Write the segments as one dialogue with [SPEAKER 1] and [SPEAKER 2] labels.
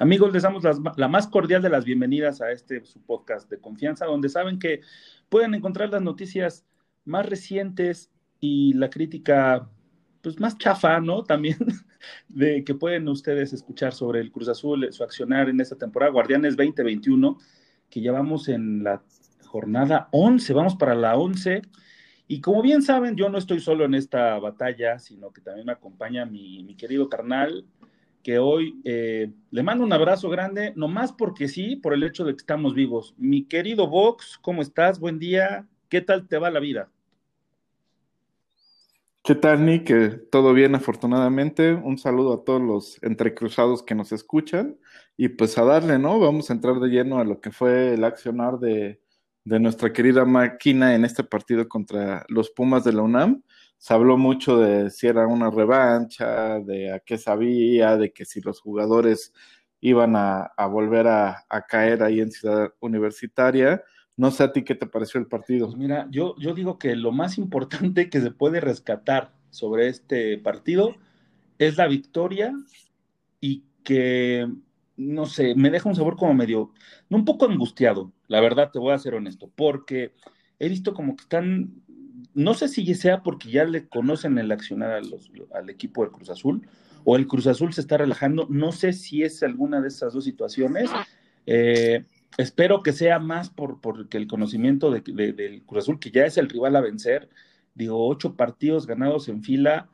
[SPEAKER 1] Amigos, les damos la más cordial de las bienvenidas a este su podcast de confianza, donde saben que pueden encontrar las noticias más recientes y la crítica pues más chafa, ¿no? También de que pueden ustedes escuchar sobre el Cruz Azul, su accionar en esta temporada, Guardianes 2021, que ya vamos en la jornada 11, vamos para la 11. Y como bien saben, yo no estoy solo en esta batalla, sino que también me acompaña mi, mi querido carnal, que hoy eh, le mando un abrazo grande, nomás porque sí, por el hecho de que estamos vivos. Mi querido Vox, ¿cómo estás? Buen día. ¿Qué tal te va la vida?
[SPEAKER 2] ¿Qué tal, Nick? Todo bien, afortunadamente. Un saludo a todos los entrecruzados que nos escuchan. Y pues a darle, ¿no? Vamos a entrar de lleno a lo que fue el accionar de, de nuestra querida máquina en este partido contra los Pumas de la UNAM se habló mucho de si era una revancha, de a qué sabía, de que si los jugadores iban a, volver a, caer ahí en Ciudad Universitaria. No sé a ti qué te pareció el partido.
[SPEAKER 1] Pues mira, yo, yo digo que lo más importante que se puede rescatar sobre este partido es la victoria y que, no sé, me deja un sabor como medio, un poco angustiado, la verdad, te voy a ser honesto, porque he visto como que están no sé si sea porque ya le conocen el accionar al equipo del Cruz Azul o el Cruz Azul se está relajando. No sé si es alguna de esas dos situaciones. Eh, espero que sea más por, porque el conocimiento de, del Cruz Azul, que ya es el rival a vencer. Digo, ocho partidos ganados en fila,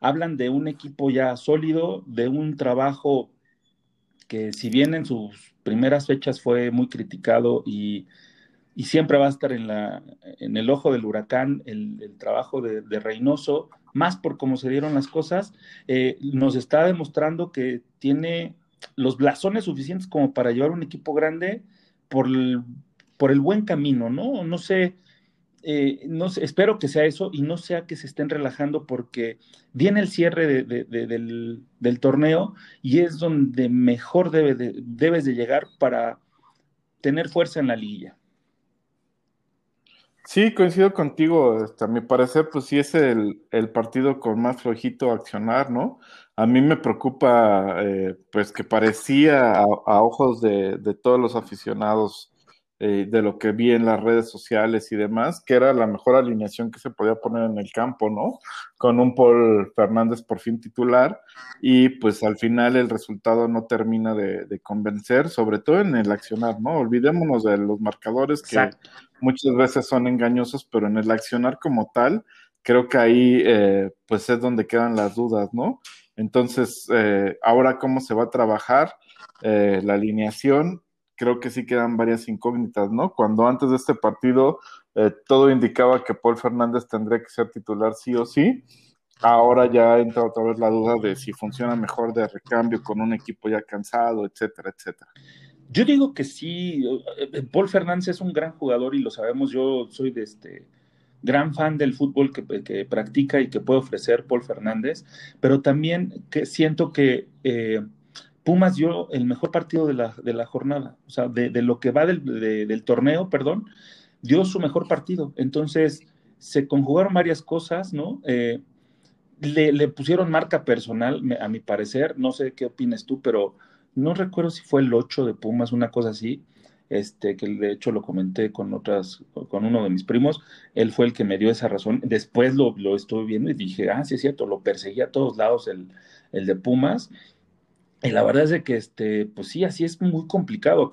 [SPEAKER 1] hablan de un equipo ya sólido, de un trabajo que si bien en sus primeras fechas fue muy criticado y y siempre va a estar en, la, en el ojo del huracán el, trabajo de, Reynoso, más por cómo se dieron las cosas, eh, nos está demostrando que tiene los blasones suficientes como para llevar un equipo grande por el, por el buen camino, ¿no? No sé, eh, no sé, espero que sea eso y no sea que se estén relajando porque viene el cierre del, del, torneo y es donde mejor debe debes de llegar para tener fuerza en la liguilla.
[SPEAKER 2] Sí, coincido contigo. Este, a mi parecer, pues sí es el, partido con más flojito accionar, ¿no? A mí me preocupa, eh, pues que parecía a, ojos de, de, todos los aficionados eh, de lo que vi en las redes sociales y demás, que era la mejor alineación que se podía poner en el campo, ¿no? Con un Paul Fernández por fin titular y pues al final el resultado no termina de, convencer, sobre todo en el accionar, ¿no? Olvidémonos de los marcadores que muchas veces son engañosos, pero en el accionar como tal, creo que ahí eh, pues es donde quedan las dudas, ¿no? Entonces, eh, ahora cómo se va a trabajar la alineación, creo que sí quedan varias incógnitas, ¿no? Cuando antes de este partido eh, todo indicaba que Paul Fernández tendría que ser titular sí o sí, ahora ya entra otra vez la duda de si funciona mejor de recambio con un equipo ya cansado, etcétera, etcétera.
[SPEAKER 1] Yo digo que sí, eh, Paul Fernández es un gran jugador y lo sabemos, yo soy de este gran fan del fútbol que, practica y que puede ofrecer Paul Fernández, pero también que siento que eh, Pumas dio el mejor partido de la, de la jornada, o sea, de, lo que va del, torneo, perdón, dio su mejor partido. Entonces, se conjugaron varias cosas, ¿no? Eh, le, pusieron marca personal, a mi parecer, no sé qué opinas tú, pero no recuerdo si fue el 8 de Pumas, una cosa así, este, que de hecho lo comenté con otras, con uno de mis primos, él fue el que me dio esa razón. Después lo, lo estuve viendo y dije, ah, sí es cierto, lo perseguía a todos lados el, el de Pumas y la verdad es de que, este, pues sí, así es muy complicado.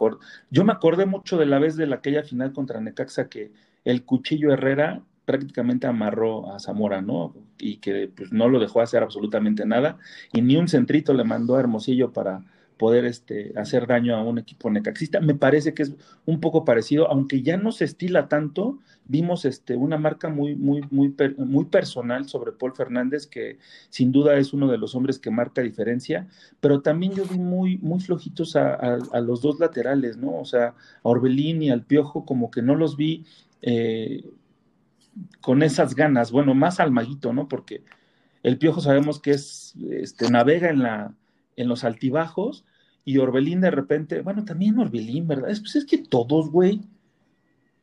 [SPEAKER 1] Yo me acordé mucho de la vez de la, aquella final contra Necaxa que el Cuchillo Herrera prácticamente amarró a Zamora, ¿no? Y que pues no lo dejó hacer absolutamente nada y ni un centrito le mandó a Hermosillo para, poder este, hacer daño a un equipo necaxista. Me parece que es un poco parecido, aunque ya no se estila tanto, vimos este, una marca muy, muy, muy, muy personal sobre Paul Fernández, que sin duda es uno de los hombres que marca diferencia, pero también yo vi muy, muy flojitos a, los dos laterales, ¿no? O sea, a Orbelín y al Piojo, como que no los vi eh, con esas ganas, bueno, más al maguito, ¿no? Porque el Piojo sabemos que es, este, navega en la en los altibajos y Orbelín de repente, bueno, también Orbelín, ¿verdad? Pues es que todos, güey.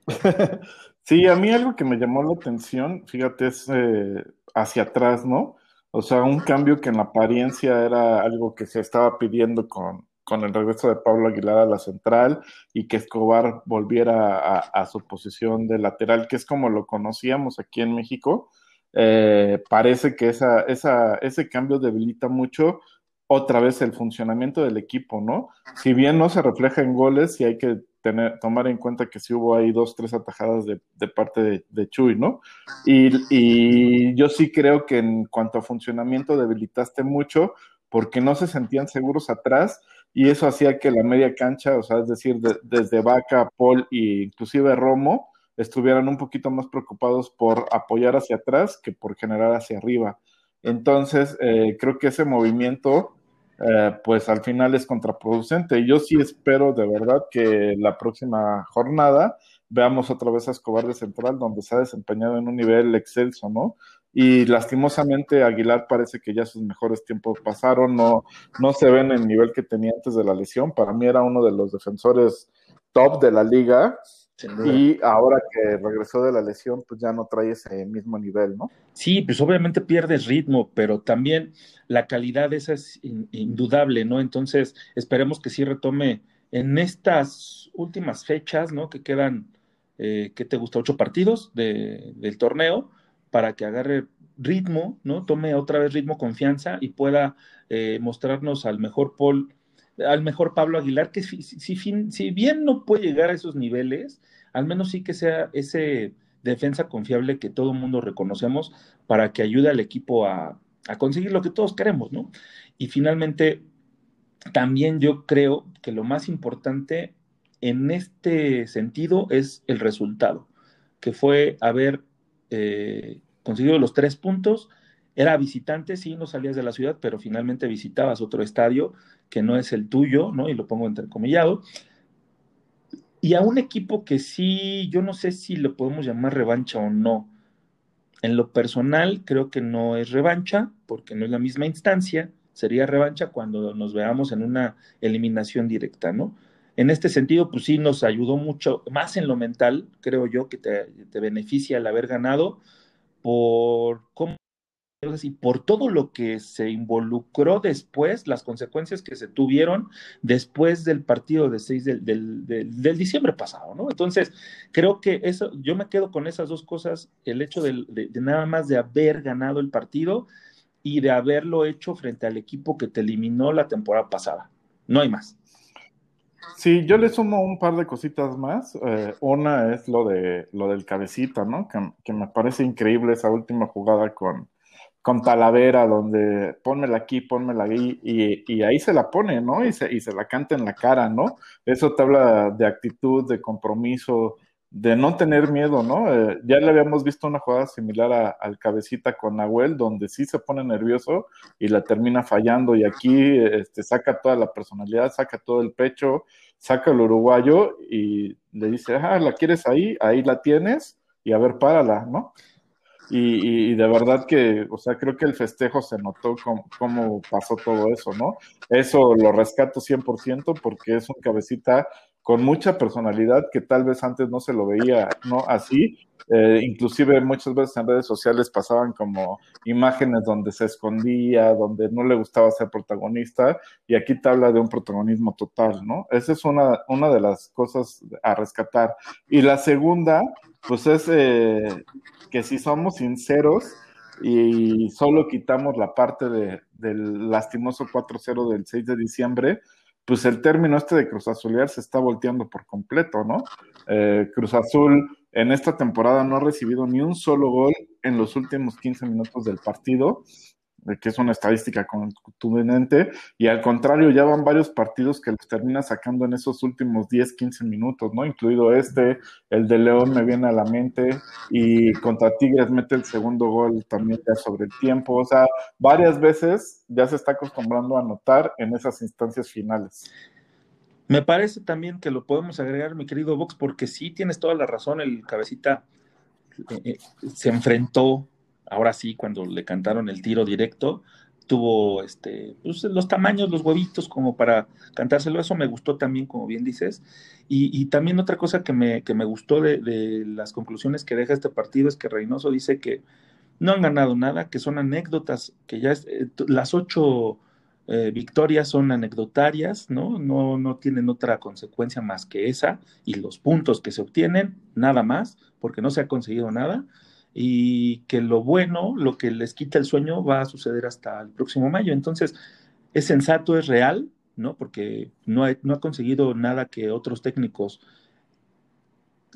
[SPEAKER 2] sí, a mí algo que me llamó la atención, fíjate, es eh, hacia atrás, ¿no? O sea, un cambio que en la apariencia era algo que se estaba pidiendo con, con el regreso de Pablo Aguilar a la central y que Escobar volviera a, a su posición de lateral, que es como lo conocíamos aquí en México. Eh, parece que esa, esa, ese cambio debilita mucho otra vez el funcionamiento del equipo, ¿no? Si bien no se refleja en goles, sí hay que tener, tomar en cuenta que sí hubo ahí dos, tres atajadas de, parte de, Chuy, ¿no? Y, yo sí creo que en cuanto a funcionamiento debilitaste mucho porque no se sentían seguros atrás y eso hacía que la media cancha, o sea, es decir, desde Vaca, Paul e inclusive Romo, estuvieran un poquito más preocupados por apoyar hacia atrás que por generar hacia arriba. Entonces, eh, creo que ese movimiento eh, pues al final es contraproducente. Yo sí espero de verdad que la próxima jornada veamos otra vez a Escobar de Central, donde se ha desempeñado en un nivel excelso, ¿no? Y lastimosamente Aguilar parece que ya sus mejores tiempos pasaron, no, no se ven en el nivel que tenía antes de la lesión. Para mí era uno de los defensores top de la liga y ahora que regresó de la lesión, pues ya no trae ese mismo nivel, ¿no?
[SPEAKER 1] Sí, pues obviamente pierdes ritmo, pero también la calidad esa es indudable, ¿no? Entonces, esperemos que sí retome en estas últimas fechas, ¿no? Que quedan, eh, ¿qué te gusta? Ocho partidos de, del torneo, para que agarre ritmo, ¿no? Tome otra vez ritmo, confianza y pueda eh, mostrarnos al mejor Paul al mejor Pablo Aguilar, que si, si, bien no puede llegar a esos niveles, al menos sí que sea ese defensa confiable que todo el mundo reconocemos para que ayude al equipo a, conseguir lo que todos queremos, ¿no? Y finalmente, también yo creo que lo más importante en este sentido es el resultado, que fue haber eh, conseguido los tres puntos. Era visitante, sí, no salías de la ciudad, pero finalmente visitabas otro estadio que no es el tuyo, ¿no? Y lo pongo entrecomillado. Y a un equipo que sí, yo no sé si lo podemos llamar revancha o no. En lo personal, creo que no es revancha, porque no es la misma instancia. Sería revancha cuando nos veamos en una eliminación directa, ¿no? En este sentido, pues sí nos ayudó mucho, más en lo mental, creo yo, que te, beneficia el haber ganado por cómo y por todo lo que se involucró después, las consecuencias que se tuvieron después del partido de 6 del, del, diciembre pasado, ¿no? Entonces, creo que eso, yo me quedo con esas dos cosas, el hecho de, nada más de haber ganado el partido y de haberlo hecho frente al equipo que te eliminó la temporada pasada. No hay más.
[SPEAKER 2] Sí, yo le sumo un par de cositas más. Eh, una es lo de lo del cabecita, ¿no? que, me parece increíble esa última jugada con, con Talavera, donde pónmela aquí, pónmela ahí, y, ahí se la pone, ¿no? Y se, y se la canta en la cara, ¿no? Eso te habla de actitud, de compromiso, de no tener miedo, ¿no? Eh, ya le habíamos visto una jugada similar al cabecita con Nahuel, donde sí se pone nervioso y la termina fallando, y aquí este, saca toda la personalidad, saca todo el pecho, saca el uruguayo y le dice, ah, ¿la quieres ahí? Ahí la tienes, y a ver, párala, ¿no? Y, de verdad que, o sea, creo que el festejo se notó cómo, pasó todo eso, ¿no? Eso lo rescato 100% porque es un cabecita con mucha personalidad que tal vez antes no se lo veía, ¿no? Así, eh, inclusive muchas veces en redes sociales pasaban como imágenes donde se escondía, donde no le gustaba ser protagonista, y aquí te habla de un protagonismo total, ¿no? Esa es una, una de las cosas a rescatar. Y la segunda, pues es eh, que si somos sinceros y solo quitamos la parte de, del lastimoso 4-0 del 6 de diciembre, pues el término este de Cruz Azulear se está volteando por completo, ¿no? Eh, Cruz Azul en esta temporada no ha recibido ni un solo gol en los últimos 15 minutos del partido. Que es una estadística contundente, y al contrario, ya van varios partidos que les termina sacando en esos últimos 10, 15 minutos, ¿no? Incluido este, el de León me viene a la mente, y contra Tigres mete el segundo gol también ya sobre el tiempo, o sea, varias veces ya se está acostumbrando a anotar en esas instancias finales.
[SPEAKER 1] Me parece también que lo podemos agregar, mi querido Vox, porque sí tienes toda la razón, el cabecita eh, eh, se enfrentó, ahora sí, cuando le cantaron el tiro directo, tuvo este, pues, los tamaños, los huevitos como para cantárselo, eso me gustó también, como bien dices. Y, también otra cosa que me, que me gustó de, las conclusiones que deja este partido es que Reynoso dice que no han ganado nada, que son anécdotas, que ya es, eh, las ocho eh, victorias son anecdotarias, ¿no? ¿no? No tienen otra consecuencia más que esa y los puntos que se obtienen, nada más, porque no se ha conseguido nada y que lo bueno, lo que les quita el sueño va a suceder hasta el próximo mayo. Entonces, es sensato, es real, ¿no? Porque no ha, no ha conseguido nada que otros técnicos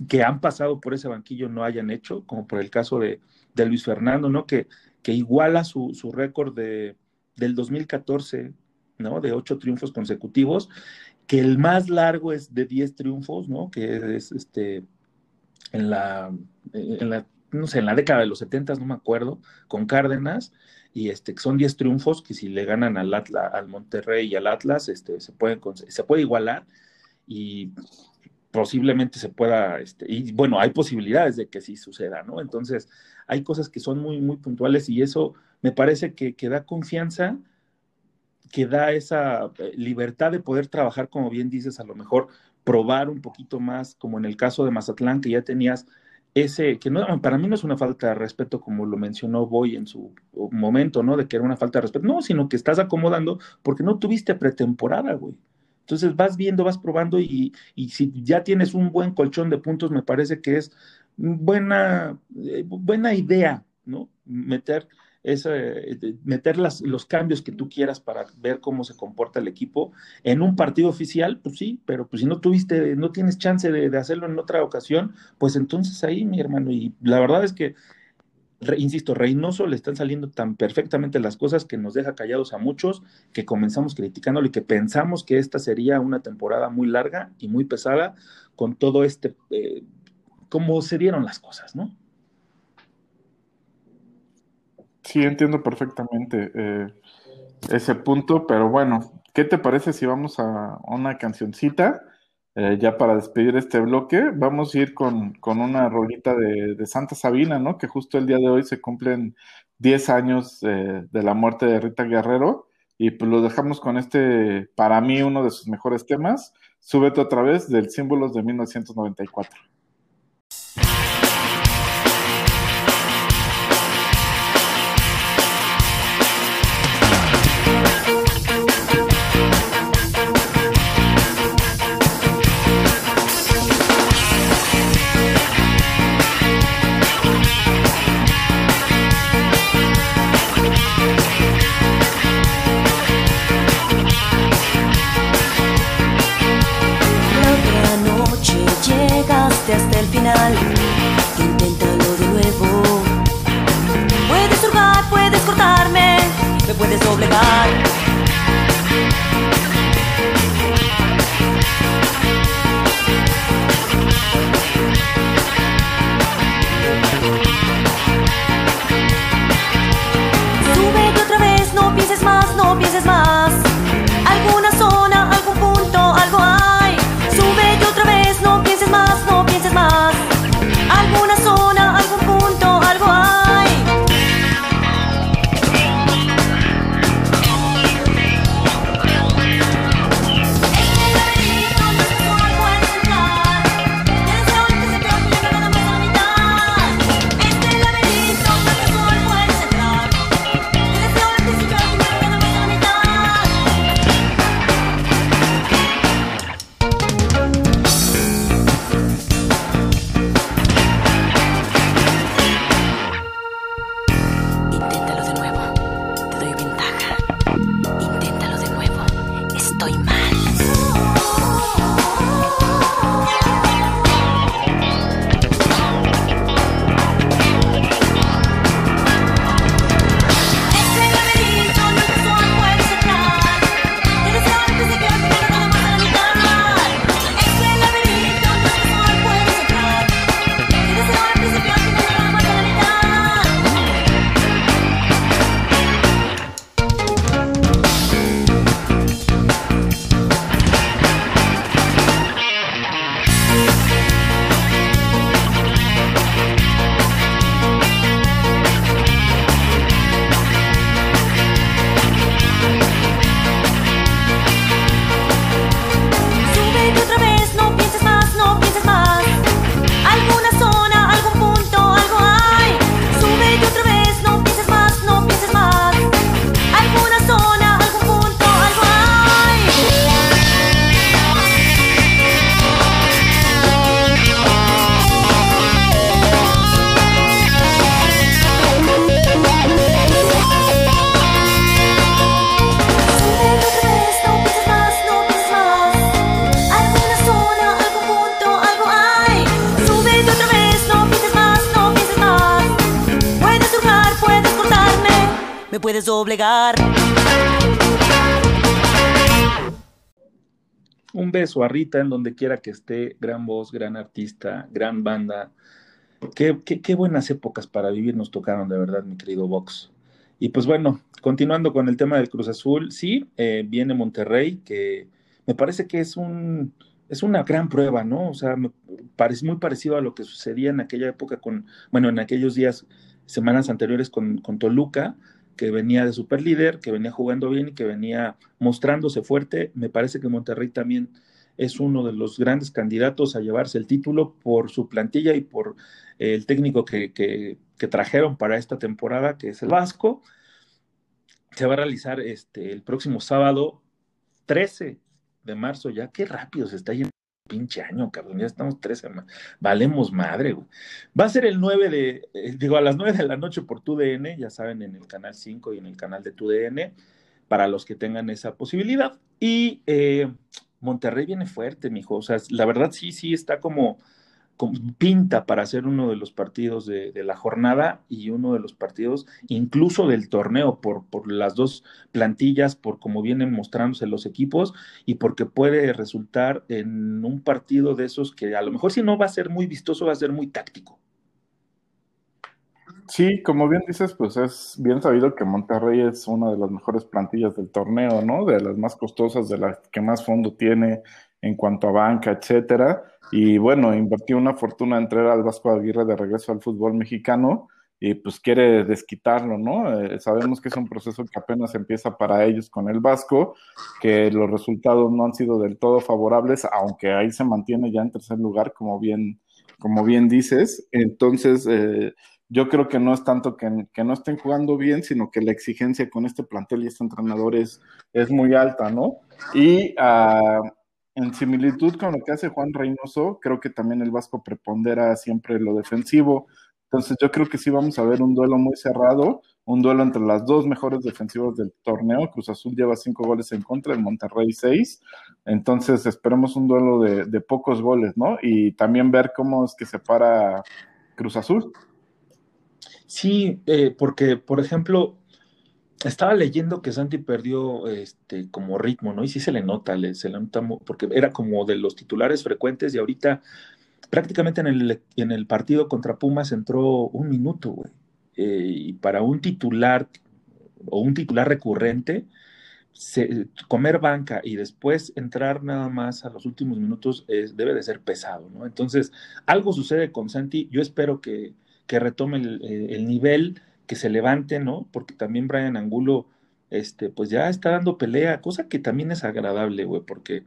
[SPEAKER 1] que han pasado por ese banquillo no hayan hecho, como por el caso de, de Luis Fernando, ¿no? Que, que iguala su, su récord de, del 2014, ¿no? De ocho triunfos consecutivos, que el más largo es de diez triunfos, ¿no? Que es este, en la, en la, no sé, en la década de los 70, no me acuerdo, con Cárdenas, y este, son diez triunfos que si le ganan al Atlas, al Monterrey y al Atlas, este, se, pueden, se puede igualar, y posiblemente se pueda, este, y bueno, hay posibilidades de que sí suceda, ¿no? Entonces, hay cosas que son muy, muy puntuales y eso me parece que, da confianza, que da esa eh, libertad de poder trabajar, como bien dices, a lo mejor probar un poquito más, como en el caso de Mazatlán, que ya tenías ese, que no, para mí no es una falta de respeto, como lo mencionó Boy en su momento, ¿no? De que era una falta de respeto, no, sino que estás acomodando porque no tuviste pretemporada, güey. Entonces vas viendo, vas probando y, si ya tienes un buen colchón de puntos, me parece que es buena, eh, buena idea, ¿no? Meter, ese, meter los cambios que tú quieras para ver cómo se comporta el equipo en un partido oficial, pues sí, pero pues si no tuviste, no tienes chance de, de hacerlo en otra ocasión, pues entonces ahí, mi hermano, y la verdad es que insisto, Reynoso le están saliendo tan perfectamente las cosas que nos deja callados a muchos, que comenzamos criticándolo y que pensamos que esta sería una temporada muy larga y muy pesada con todo este, eh, cómo se dieron las cosas, ¿no?
[SPEAKER 2] Sí, entiendo perfectamente eh, ese punto, pero bueno, ¿qué te parece si vamos a una cancioncita? Eh, ya para despedir este bloque, vamos a ir con, una rolita de, Santa Sabina, ¿no? Que justo el día de hoy se cumplen 10 años de la muerte de Rita Guerrero. Y pues lo dejamos con este, para mí, uno de sus mejores temas. Súbete otra vez del Símbolos de 1994.
[SPEAKER 3] Hasta el final.
[SPEAKER 1] Beso a Rita en donde quiera que esté, gran voz, gran artista, gran banda. Qué buenas épocas para vivir nos tocaron, de verdad, mi querido Vox. Y pues bueno, continuando con el tema del Cruz Azul, sí, eh, viene Monterrey, que me parece que es un, es una gran prueba, ¿no? O sea, me parece muy parecido a lo que sucedía en aquella época con, bueno, en aquellos días, semanas anteriores con, con Toluca, que venía de super líder, que venía jugando bien y que venía mostrándose fuerte. Me parece que Monterrey también es uno de los grandes candidatos a llevarse el título por su plantilla y por eh, el técnico que, que, trajeron para esta temporada, que es el Vasco. Se va a realizar este, el próximo sábado 13 de marzo ya. Qué rápido se está yendo pinche año, cabrón, ya estamos 13, valemos madre, güey. Va a ser el 9 de, eh, digo, a las 9 de la noche por TUDN, ya saben, en el canal 5 y en el canal de TUDN, para los que tengan esa posibilidad. Y eh, Monterrey viene fuerte, mijo, o sea, la verdad sí, sí está como, como pinta para ser uno de los partidos de, la jornada y uno de los partidos incluso del torneo por, por las dos plantillas, por cómo vienen mostrándose los equipos y porque puede resultar en un partido de esos que a lo mejor si no va a ser muy vistoso, va a ser muy táctico.
[SPEAKER 2] Sí, como bien dices, pues es bien sabido que Monterrey es una de las mejores plantillas del torneo, ¿no? De las más costosas, de las que más fondo tiene en cuanto a banca, etcétera. Y bueno, invirtió una fortuna en traer al Vasco Aguirre de regreso al fútbol mexicano y pues quiere desquitarlo, ¿no? Eh, sabemos que es un proceso que apenas empieza para ellos con el Vasco, que los resultados no han sido del todo favorables, aunque ahí se mantiene ya en tercer lugar, como bien, como bien dices. Entonces, eh, yo creo que no es tanto que, no estén jugando bien, sino que la exigencia con este plantel y este entrenador es, es muy alta, ¿no? Y uh, en similitud con lo que hace Juan Reynoso, creo que también el Vasco prepondera siempre lo defensivo. Entonces yo creo que sí vamos a ver un duelo muy cerrado, un duelo entre las dos mejores defensivas del torneo. Cruz Azul lleva cinco goles en contra, el Monterrey seis. Entonces esperemos un duelo de, de pocos goles, ¿no? Y también ver cómo es que se para Cruz Azul.
[SPEAKER 1] Sí, eh, porque, por ejemplo, estaba leyendo que Santi perdió este como ritmo, ¿no? Y sí se le nota, se le nota porque era como de los titulares frecuentes y ahorita prácticamente en el, en el partido contra Pumas entró un minuto, güey. Eh, y para un titular o un titular recurrente, comer banca y después entrar nada más a los últimos minutos es, debe de ser pesado, ¿no? Entonces, algo sucede con Santi, yo espero que que retome el, el, nivel, que se levante, ¿no? Porque también Brian Angulo, este, pues ya está dando pelea, cosa que también es agradable, güey, porque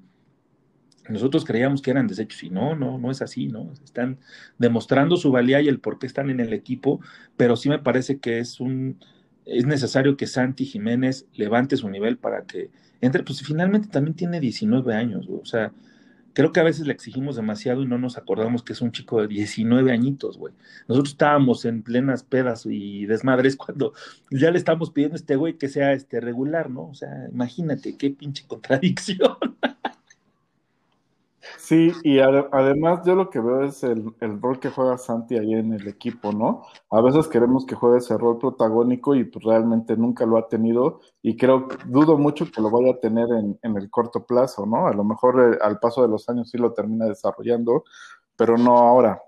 [SPEAKER 1] nosotros creíamos que eran desechos y no, no, no es así, ¿no? Están demostrando su valía y el por qué están en el equipo, pero sí me parece que es un, es necesario que Santi Jiménez levante su nivel para que entre, pues finalmente también tiene 19 años, güey, o sea, creo que a veces le exigimos demasiado y no nos acordamos que es un chico de 19 añitos, güey. Nosotros estábamos en plenas pedas y desmadres cuando ya le estamos pidiendo a este güey que sea este regular, ¿no? O sea, imagínate qué pinche contradicción.
[SPEAKER 2] Sí, y ad además yo lo que veo es el, el, rol que juega Santi ahí en el equipo, ¿no? A veces queremos que juegue ese rol protagónico y pues realmente nunca lo ha tenido y creo, dudo mucho que lo vaya a tener en, en el corto plazo, ¿no? A lo mejor eh, al paso de los años sí lo termina desarrollando, pero no ahora.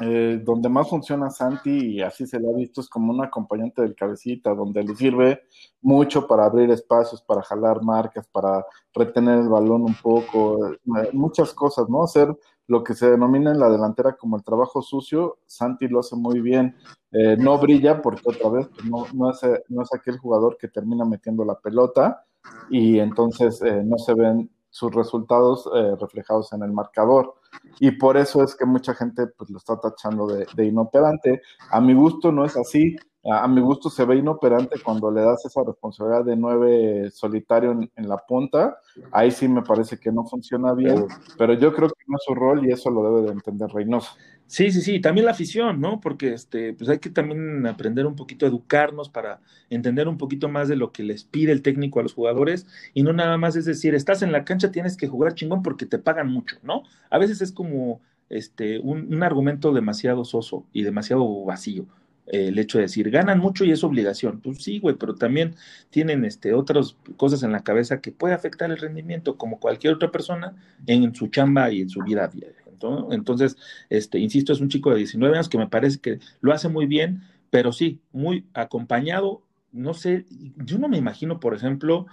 [SPEAKER 2] Eh, donde más funciona Santi, y así se le ha visto, es como un acompañante del cabecita, donde le sirve mucho para abrir espacios, para jalar marcas, para retener el balón un poco, eh, muchas cosas, ¿no? Hacer lo que se denomina en la delantera como el trabajo sucio, Santi lo hace muy bien. Eh, no brilla porque otra vez pues no, no, es, no, es, aquel jugador que termina metiendo la pelota y entonces eh, no se ven sus resultados eh, reflejados en el marcador. Y por eso es que mucha gente pues, lo está tachando de, de, inoperante. A mi gusto no es así. A, a, mi gusto se ve inoperante cuando le das esa responsabilidad de nueve solitario en, en, la punta. Ahí sí me parece que no funciona bien, pero yo creo que no es su rol y eso lo debe de entender Reynoso.
[SPEAKER 1] Sí, sí, sí, también la afición, ¿no? Porque este, pues hay que también aprender un poquito a educarnos para entender un poquito más de lo que les pide el técnico a los jugadores y no nada más es decir, estás en la cancha, tienes que jugar chingón porque te pagan mucho, ¿no? A veces es como este un, un argumento demasiado soso y demasiado vacío. Eh, el hecho de decir, ganan mucho y es obligación. Pues sí, güey, pero también tienen este, otras cosas en la cabeza que puede afectar el rendimiento, como cualquier otra persona, en su chamba y en su vida diaria. Entonces, este, insisto, es un chico de 19 años que me parece que lo hace muy bien, pero sí, muy acompañado. No sé, yo no me imagino, por ejemplo,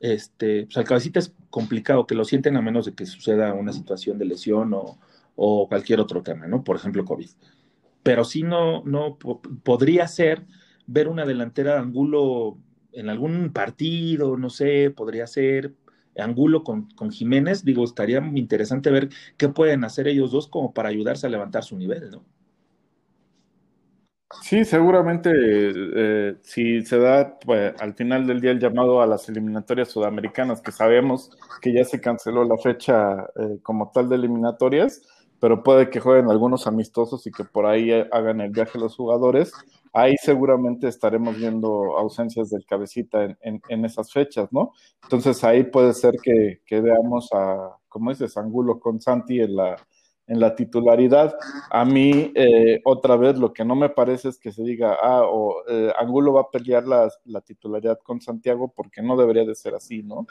[SPEAKER 1] este, pues al cabecita es complicado que lo sienten a menos de que suceda una situación de lesión o, o cualquier otro tema, ¿no? Por ejemplo, COVID. Pero sí no, no po- podría ser ver una delantera de Angulo en algún partido, no sé, podría ser Angulo con, con Jiménez, digo, estaría interesante ver qué pueden hacer ellos dos como para ayudarse a levantar su nivel, ¿no?
[SPEAKER 2] Sí, seguramente eh, si se da pues, al final del día el llamado a las eliminatorias sudamericanas, que sabemos que ya se canceló la fecha eh, como tal de eliminatorias, pero puede que jueguen algunos amistosos y que por ahí eh, hagan el viaje los jugadores, ahí seguramente estaremos viendo ausencias del cabecita en, en- esas fechas, ¿no? Entonces ahí puede ser que, que veamos a, como dices, Angulo con Santi en la, en la titularidad. A mí, eh, otra vez, lo que no me parece es que se diga, ah, o eh, Angulo va a pelear la, la titularidad con Santiago porque no debería de ser así, ¿no?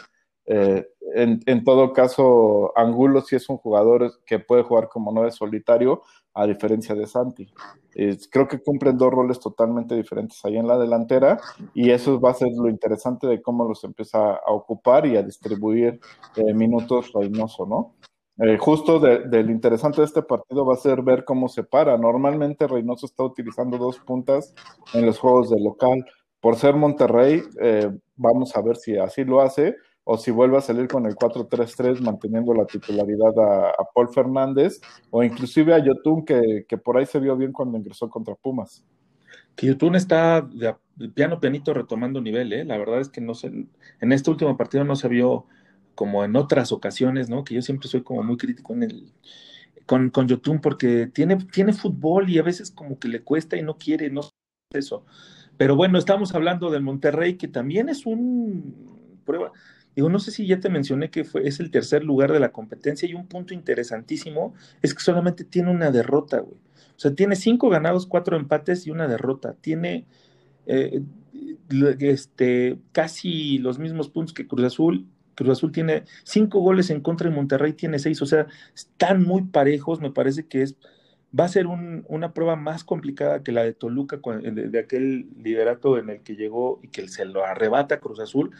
[SPEAKER 2] Eh, en, todo caso, Angulo sí es un jugador que puede jugar como nueve solitario, a diferencia de Santi. Creo que cumplen dos roles totalmente diferentes ahí en la delantera y eso va a ser lo interesante de cómo los empieza a ocupar y a distribuir eh, minutos Reynoso, ¿no? Eh, justo de, de lo interesante de este partido va a ser ver cómo se para. Normalmente Reynoso está utilizando dos puntas en los juegos de local. Por ser Monterrey, eh, vamos a ver si así lo hace o si vuelve a salir con el 4-3-3 manteniendo la titularidad a, Paul Fernández o inclusive a Yotun que, que por ahí se vio bien cuando ingresó contra Pumas.
[SPEAKER 1] Que Yotun está de, piano pianito retomando nivel, ¿eh? La verdad es que no se, en este último partido no se vio como en otras ocasiones, ¿no? Que yo siempre soy como muy crítico en el, con, con Yotun porque tiene, tiene fútbol y a veces como que le cuesta y no quiere, no eso. Pero bueno, estamos hablando del Monterrey, que también es un prueba. Digo, no sé si ya te mencioné que fue, es el tercer lugar de la competencia y un punto interesantísimo es que solamente tiene una derrota, güey. O sea, tiene cinco ganados, cuatro empates y una derrota. Tiene eh, este, casi los mismos puntos que Cruz Azul. Cruz Azul tiene cinco goles en contra y Monterrey tiene seis. O sea, están muy parejos. Me parece que es, va a ser un, una prueba más complicada que la de Toluca, de, de, aquel liderato en el que llegó y que se lo arrebata Cruz Azul.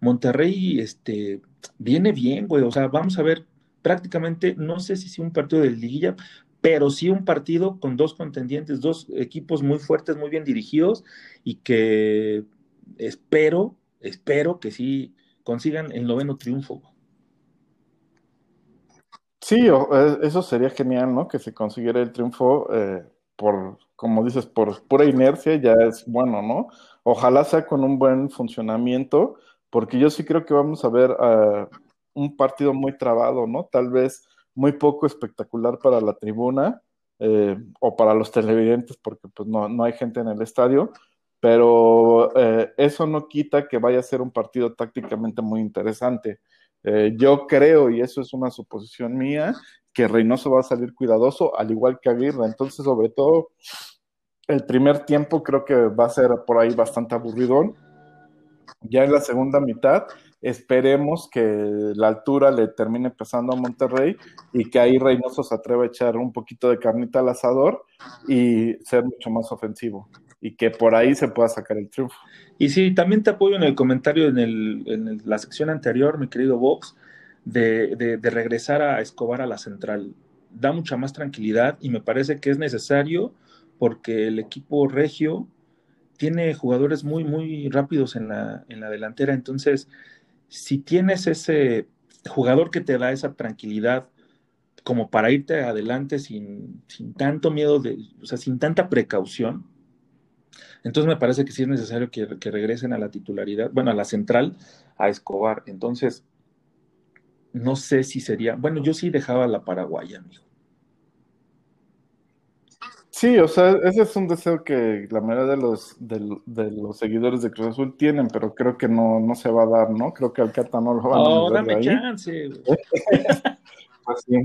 [SPEAKER 1] Monterrey este, viene bien, güey. O sea, vamos a ver prácticamente, no sé si sea un partido de liguilla, pero sí un partido con dos contendientes, dos equipos muy fuertes, muy bien dirigidos y que espero, espero que sí consigan el noveno triunfo.
[SPEAKER 2] Sí, eso sería genial, ¿no? Que se consiguiera el triunfo eh, por, como dices, por pura inercia, ya es bueno, ¿no? Ojalá sea con un buen funcionamiento, porque yo sí creo que vamos a ver uh, un partido muy trabado, ¿no? Tal vez muy poco espectacular para la tribuna eh, o para los televidentes, porque pues no, no hay gente en el estadio, pero eh, eso no quita que vaya a ser un partido tácticamente muy interesante. Eh, yo creo, y eso es una suposición mía, que Reynoso va a salir cuidadoso, al igual que Aguirre. Entonces, sobre todo, el primer tiempo creo que va a ser por ahí bastante aburridón. Ya en la segunda mitad, esperemos que la altura le termine pesando a Monterrey y que ahí Reynoso se atreva a echar un poquito de carnita al asador y ser mucho más ofensivo y que por ahí se pueda sacar el triunfo.
[SPEAKER 1] Y sí, también te apoyo en el comentario en, la sección anterior, mi querido Vox, de, de, de, regresar a Escobar a la central. Da mucha más tranquilidad y me parece que es necesario porque el equipo regio tiene jugadores muy, muy rápidos en la, en la delantera. Entonces, si tienes ese jugador que te da esa tranquilidad como para irte adelante sin, sin tanto miedo, de, o sea, sin tanta precaución, entonces me parece que sí es necesario que, que, regresen a la titularidad, bueno, a la central, a Escobar. Entonces, no sé si sería, bueno, yo sí dejaba la paraguaya, amigo.
[SPEAKER 2] Sí, o sea, ese es un deseo que la mayoría de los, de, de, los seguidores de Cruz Azul tienen, pero creo que no, no se va a dar, ¿no? Creo que al Cata no lo van
[SPEAKER 1] oh,
[SPEAKER 2] a
[SPEAKER 1] dame
[SPEAKER 2] ahí.
[SPEAKER 1] chance.
[SPEAKER 2] pues sí.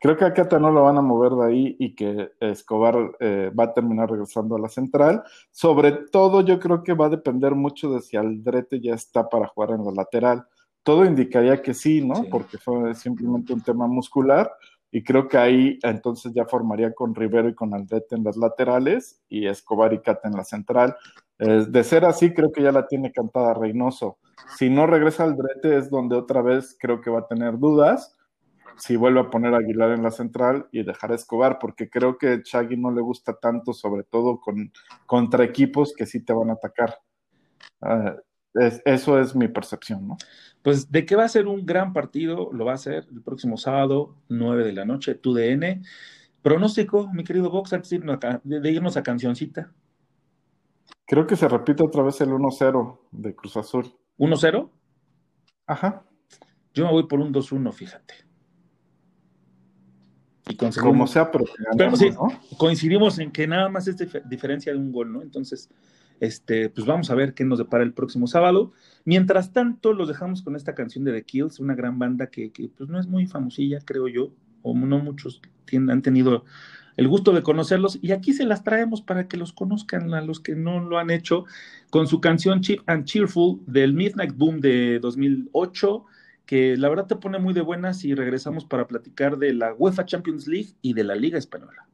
[SPEAKER 2] Creo que a Cata no lo van a mover de ahí y que Escobar eh, va a terminar regresando a la central. Sobre todo, yo creo que va a depender mucho de si Aldrete ya está para jugar en la lateral. Todo indicaría que sí, ¿no?
[SPEAKER 1] Sí.
[SPEAKER 2] Porque fue simplemente un tema muscular. Y creo que ahí entonces ya formaría con Rivero y con Aldrete en las laterales y Escobar y Cata en la central. De ser así, creo que ya la tiene cantada Reynoso. Si no regresa Aldrete es donde otra vez creo que va a tener dudas si vuelve a poner Aguilar en la central y dejar Escobar, porque creo que Chagui no le gusta tanto, sobre todo con, contra equipos que sí te van a atacar. Ah, es- eso es mi percepción, ¿no?
[SPEAKER 1] Pues de que va a ser un gran partido, lo va a ser el próximo sábado, 9 de la noche, tu DN. Pronóstico, mi querido Vox, antes de irnos a, de- irnos a cancioncita.
[SPEAKER 2] Creo que se repite otra vez el 1-0 de Cruz Azul.
[SPEAKER 1] ¿1-0?
[SPEAKER 2] Ajá.
[SPEAKER 1] Yo me voy por un 2-1, fíjate. Y
[SPEAKER 2] Como sea, pero que
[SPEAKER 1] Pero sí.
[SPEAKER 2] ¿no?
[SPEAKER 1] coincidimos en que nada más es dif- diferencia de un gol, ¿no? Entonces, este, pues vamos a ver qué nos depara el próximo sábado. Mientras tanto, los dejamos con esta canción de The Kills, una gran banda que, pues no es muy famosilla, creo yo, o no muchos han tenido el gusto de conocerlos, y aquí se las traemos para que los conozcan a los que no lo han hecho, con su canción Cheap and Cheerful del Midnight Boom de 2008, que la verdad te pone muy de buenas y regresamos para platicar de la UEFA Champions League y de la Liga Española.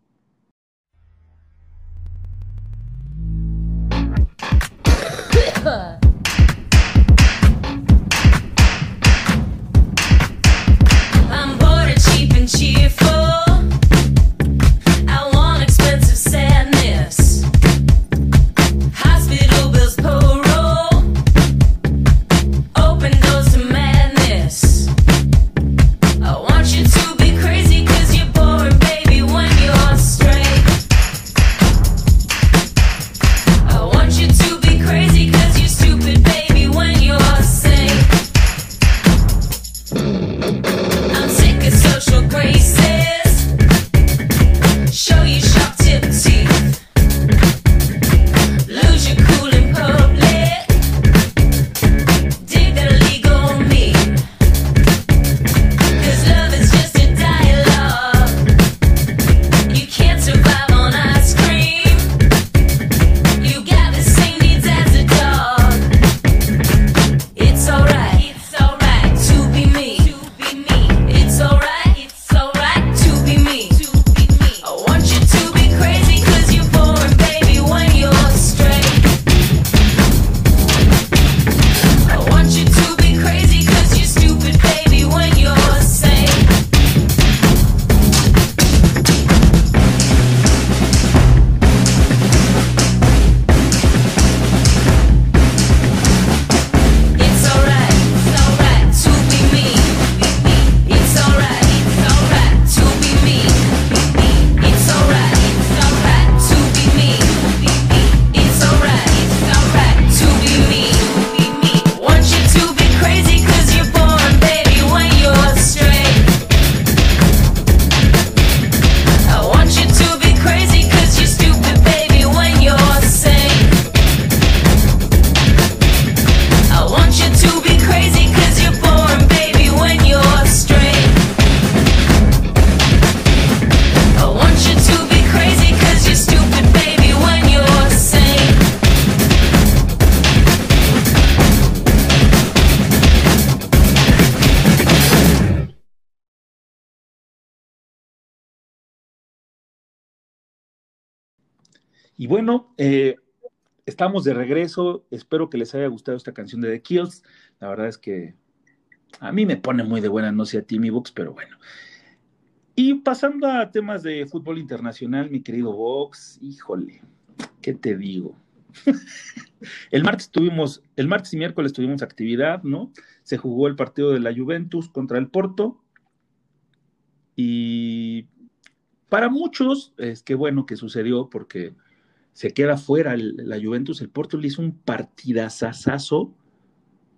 [SPEAKER 1] Eh, estamos de regreso. Espero que les haya gustado esta canción de The Kills. La verdad es que a mí me pone muy de buena, no sé a ti, mi Vox, pero bueno. Y pasando a temas de fútbol internacional, mi querido Vox, híjole, ¿qué te digo? el martes el martes y miércoles tuvimos actividad, ¿no? Se jugó el partido de la Juventus contra el Porto. Y para muchos, es que bueno que sucedió porque se queda fuera la Juventus. El Porto le hizo un partidazazazo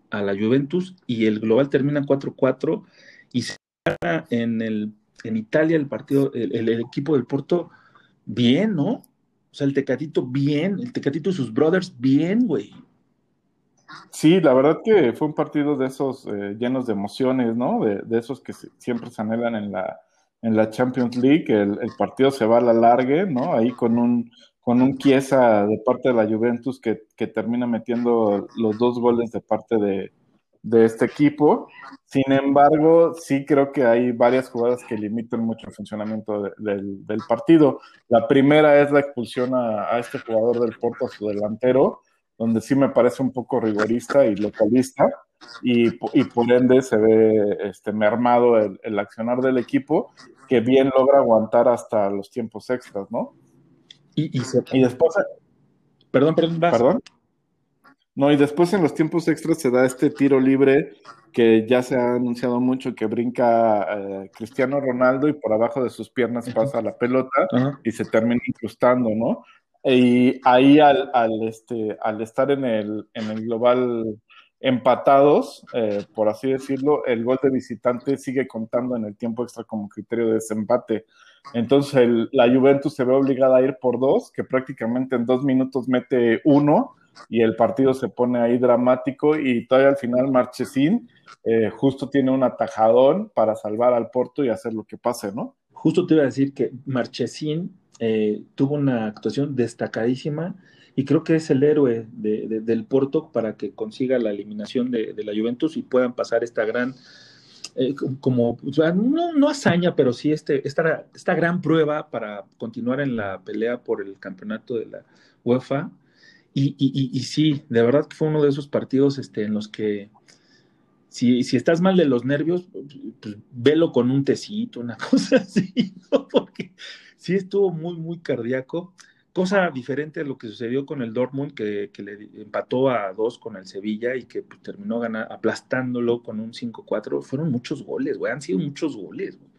[SPEAKER 1] a la Juventus y el global termina 4-4 y se gana en, el, en Italia el partido, el, el- equipo del Porto bien, ¿no? O sea, el Tecatito bien, el Tecatito y sus brothers bien, güey.
[SPEAKER 2] Sí, la verdad que fue un partido de esos eh, llenos de emociones, ¿no? De, de esos que siempre se anhelan en la, en la Champions League, el, el partido se va a la largue, ¿no? Ahí con un, con un Chiesa de parte de la Juventus que, termina metiendo los dos goles de parte de, este equipo. Sin embargo, sí creo que hay varias jugadas que limitan mucho el funcionamiento de- del, partido. La primera es la expulsión a, este jugador del Porto, a su delantero, donde sí me parece un poco rigorista y localista, y, po- y por ende se ve este, mermado el accionar del equipo, que bien logra aguantar hasta los tiempos extras, ¿no?
[SPEAKER 1] Y, y se-
[SPEAKER 2] Y después,
[SPEAKER 1] perdón, perdón, vas.
[SPEAKER 2] Perdón. No, y después en los tiempos extras se da este tiro libre que ya se ha anunciado mucho que brinca eh, Cristiano Ronaldo y por abajo de sus piernas pasa la pelota y se termina incrustando, ¿no? Y ahí al, al, este, al estar en el, en el global empatados, eh, por así decirlo, el gol de visitante sigue contando en el tiempo extra como criterio de desempate. Entonces el- la Juventus se ve obligada a ir por dos, que prácticamente en dos minutos mete uno y el partido se pone ahí dramático y todavía al final Marchesín eh, justo tiene un atajadón para salvar al Porto y hacer lo que pase, ¿no?
[SPEAKER 1] Justo te iba a decir que Marchesín eh, tuvo una actuación destacadísima y creo que es el héroe de- de- del Porto para que consiga la eliminación de, de la Juventus y puedan pasar esta gran, eh, como, no, no hazaña, pero sí este, esta, esta gran prueba para continuar en la pelea por el campeonato de la UEFA. Y, y sí, de verdad que fue uno de esos partidos este, en los que si, si estás mal de los nervios, pues velo con un tecito, una cosa así, ¿no? Porque sí estuvo muy, muy cardíaco. Cosa diferente a lo que sucedió con el Dortmund, que, que le empató a dos con el Sevilla y que pues, terminó aplastándolo con un 5-4. Fueron muchos goles, güey, han sido muchos goles. güey.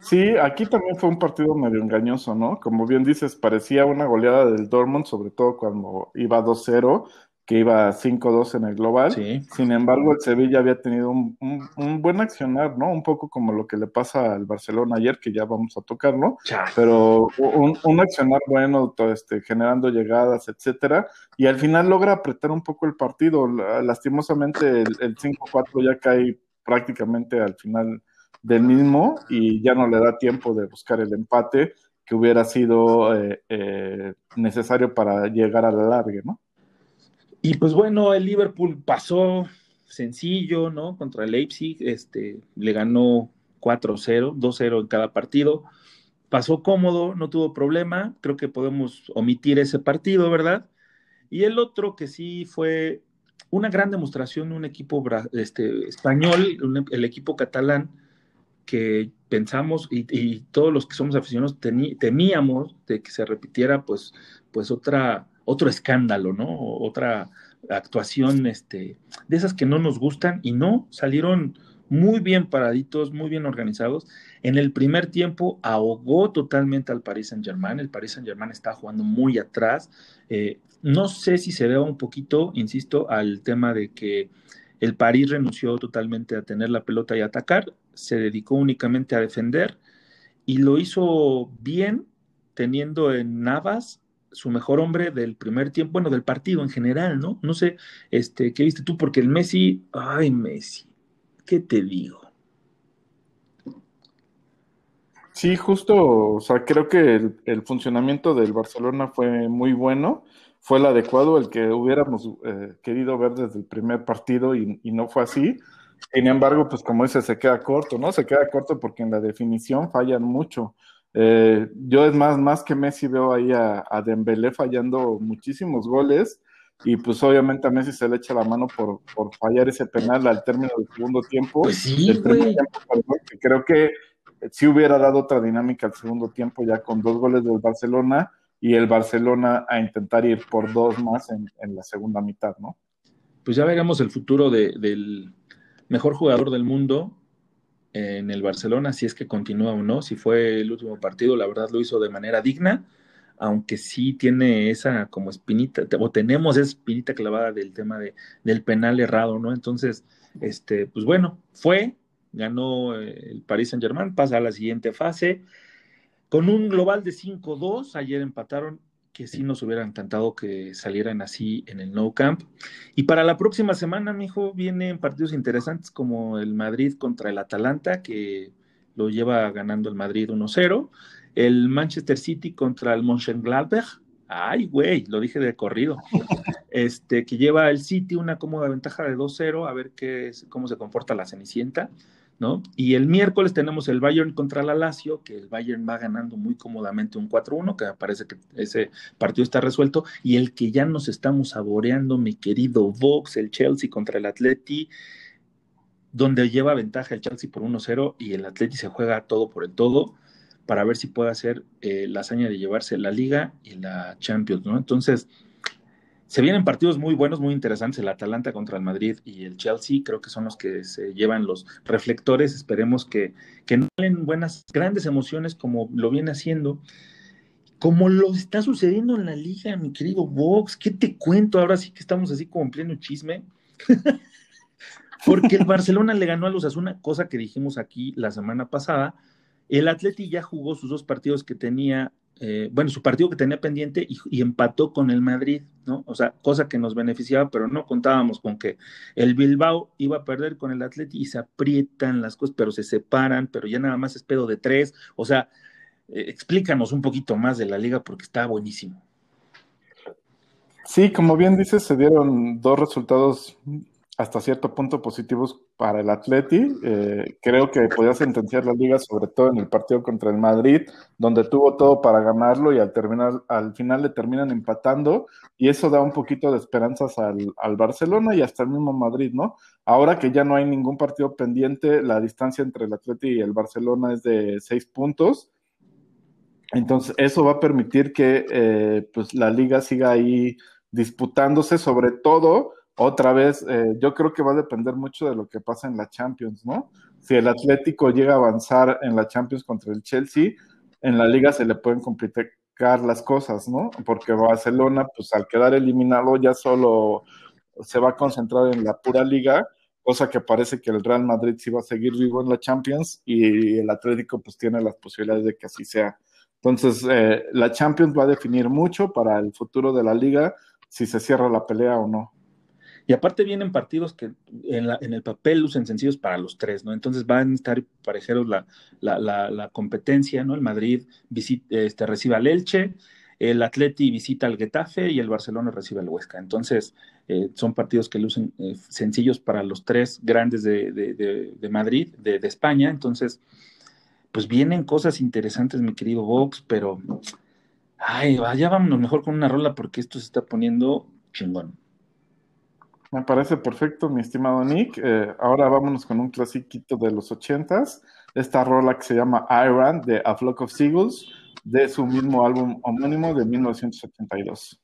[SPEAKER 2] Sí, aquí también fue un partido medio engañoso, ¿no? Como bien dices, parecía una goleada del Dortmund, sobre todo cuando iba 2-0, que iba 5-2 en el global.
[SPEAKER 1] Sí.
[SPEAKER 2] Sin embargo, el Sevilla había tenido un, un- un buen accionar, ¿no? Un poco como lo que le pasa al Barcelona ayer, que ya vamos a tocarlo, pero un, un accionar bueno, todo este, generando llegadas, etcétera, y al final logra apretar un poco el partido. La- Lastimosamente, el, el 5-4 ya cae prácticamente al final del mismo y ya no le da tiempo de buscar el empate que hubiera sido eh, eh, necesario para llegar a la larga, ¿no?
[SPEAKER 1] Y pues bueno, el Liverpool pasó sencillo, ¿no? Contra el Leipzig, este, le ganó 4-0, 2-0 en cada partido. Pasó cómodo, no tuvo problema. Creo que podemos omitir ese partido, ¿verdad? Y el otro que sí fue una gran demostración de un equipo este, español, el equipo catalán, que pensamos y, y todos los que somos aficionados temíamos de que se repitiera pues, pues otra, otro escándalo, ¿no? Otra actuación este, de esas que no nos gustan y no, salieron muy bien paraditos, muy bien organizados. En el primer tiempo ahogó totalmente al Paris Saint Germain. El Paris Saint Germain está jugando muy atrás. Eh, no sé si se deba un poquito, insisto, al tema de que el París renunció totalmente a tener la pelota y atacar, se dedicó únicamente a defender y lo hizo bien, teniendo en Navas su mejor hombre del primer tiempo, bueno, del partido en general, ¿no? No sé, este, ¿qué viste tú? Porque el Messi, ay, Messi, ¿qué te digo?
[SPEAKER 2] Sí, justo, o sea, creo que el, funcionamiento del Barcelona fue muy bueno, fue el adecuado, el que hubiéramos eh, querido ver desde el primer partido y, y no fue así. Sin embargo, pues como dice, se queda corto, ¿no? Se queda corto porque en la definición fallan mucho. Eh, yo es más, más que Messi veo ahí a, a Dembélé fallando muchísimos goles y pues obviamente a Messi se le echa la mano por, por fallar ese penal al término del segundo tiempo.
[SPEAKER 1] Pues sí,
[SPEAKER 2] del
[SPEAKER 1] güey.
[SPEAKER 2] tiempo, perdón, que creo que sí hubiera dado otra dinámica al segundo tiempo ya con dos goles del Barcelona y el Barcelona a intentar ir por dos más en, en la segunda mitad, ¿no?
[SPEAKER 1] Pues ya veremos el futuro de- del mejor jugador del mundo en el Barcelona, si es que continúa o no. Si fue el último partido, la verdad lo hizo de manera digna, aunque sí tiene esa como espinita, o tenemos esa espinita clavada del tema de, del penal errado, ¿no? Entonces, este, pues bueno, fue, ganó eh, el Paris Saint Germain, pasa a la siguiente fase, con un global de 5-2, ayer empataron, que sí nos hubiera encantado que salieran así en el No Camp. Y para la próxima semana, mijo, vienen partidos interesantes como el Madrid contra el Atalanta, que lo lleva ganando el Madrid 1-0. El Manchester City contra el Mönchengladbach. Ay, güey, lo dije de corrido. Este, que lleva el City una cómoda ventaja de 2-0, a ver qué es, cómo se comporta la Cenicienta, ¿no? Y el miércoles tenemos el Bayern contra la Lazio, que el Bayern va ganando muy cómodamente un 4-1, que parece que ese partido está resuelto, y el que ya nos estamos saboreando, mi querido Vox, el Chelsea contra el Atleti, donde lleva ventaja el Chelsea por 1-0 y el Atleti se juega todo por el todo para ver si puede hacer eh, la hazaña de llevarse la Liga y la Champions, ¿no? Entonces, se vienen partidos muy buenos, muy interesantes, el Atalanta contra el Madrid y el Chelsea, creo que son los que se llevan los reflectores, esperemos que, que no den buenas, grandes emociones como lo viene haciendo, como lo está sucediendo en la liga, mi querido Vox, ¿qué te cuento? Ahora sí que estamos así como en pleno chisme. Porque el Barcelona le ganó a los Asuna, cosa que dijimos aquí la semana pasada. El Atleti ya jugó sus dos partidos que tenía, eh, bueno, su partido que tenía pendiente y, empató con el Madrid, ¿no? O sea, cosa que nos beneficiaba, pero no contábamos con que el Bilbao iba a perder con el Atleti y se aprietan las cosas, pero se separan, pero ya nada más es pedo de tres. O sea, eh, explícanos un poquito más de la liga porque está buenísimo.
[SPEAKER 2] Sí, como bien dices, se dieron dos resultados hasta cierto punto positivos para el Atleti. Eh, creo que podía sentenciar la liga, sobre todo en el partido contra el Madrid, donde tuvo todo para ganarlo y al terminar, al final le terminan empatando, y eso da un poquito de esperanzas al, al Barcelona y hasta el mismo Madrid, ¿no? Ahora que ya no hay ningún partido pendiente, la distancia entre el Atleti y el Barcelona es de seis puntos. Entonces, eso va a permitir que eh, pues, la liga siga ahí disputándose, sobre todo otra vez, eh, yo creo que va a depender mucho de lo que pasa en la Champions, ¿no? Si el Atlético llega a avanzar en la Champions contra el Chelsea, en la liga se le pueden complicar las cosas, ¿no? Porque Barcelona, pues al quedar eliminado, ya solo se va a concentrar en la pura liga, cosa que parece que el Real Madrid sí va a seguir vivo en la Champions y el Atlético pues tiene las posibilidades de que así sea. Entonces, eh, la Champions va a definir mucho para el futuro de la liga, si se cierra la pelea o no.
[SPEAKER 1] Y aparte vienen partidos que en, la, en, el papel lucen sencillos para los tres, ¿no? Entonces van a estar parejeros la, la, competencia, ¿no? El Madrid visita, este, recibe al Elche, el Atleti visita al Getafe y el Barcelona recibe al Huesca. Entonces, eh, son partidos que lucen eh, sencillos para los tres grandes de, de, de, de Madrid, de, España. Entonces, pues vienen cosas interesantes, mi querido Vox, pero, ay, vaya, vámonos mejor con una rola porque esto se está poniendo chingón.
[SPEAKER 2] Me parece perfecto, mi estimado Nick. Eh, ahora vámonos con un clasiquito de los ochentas. Esta rola que se llama Iron de A Flock of Seagulls, de su mismo álbum homónimo de 1982.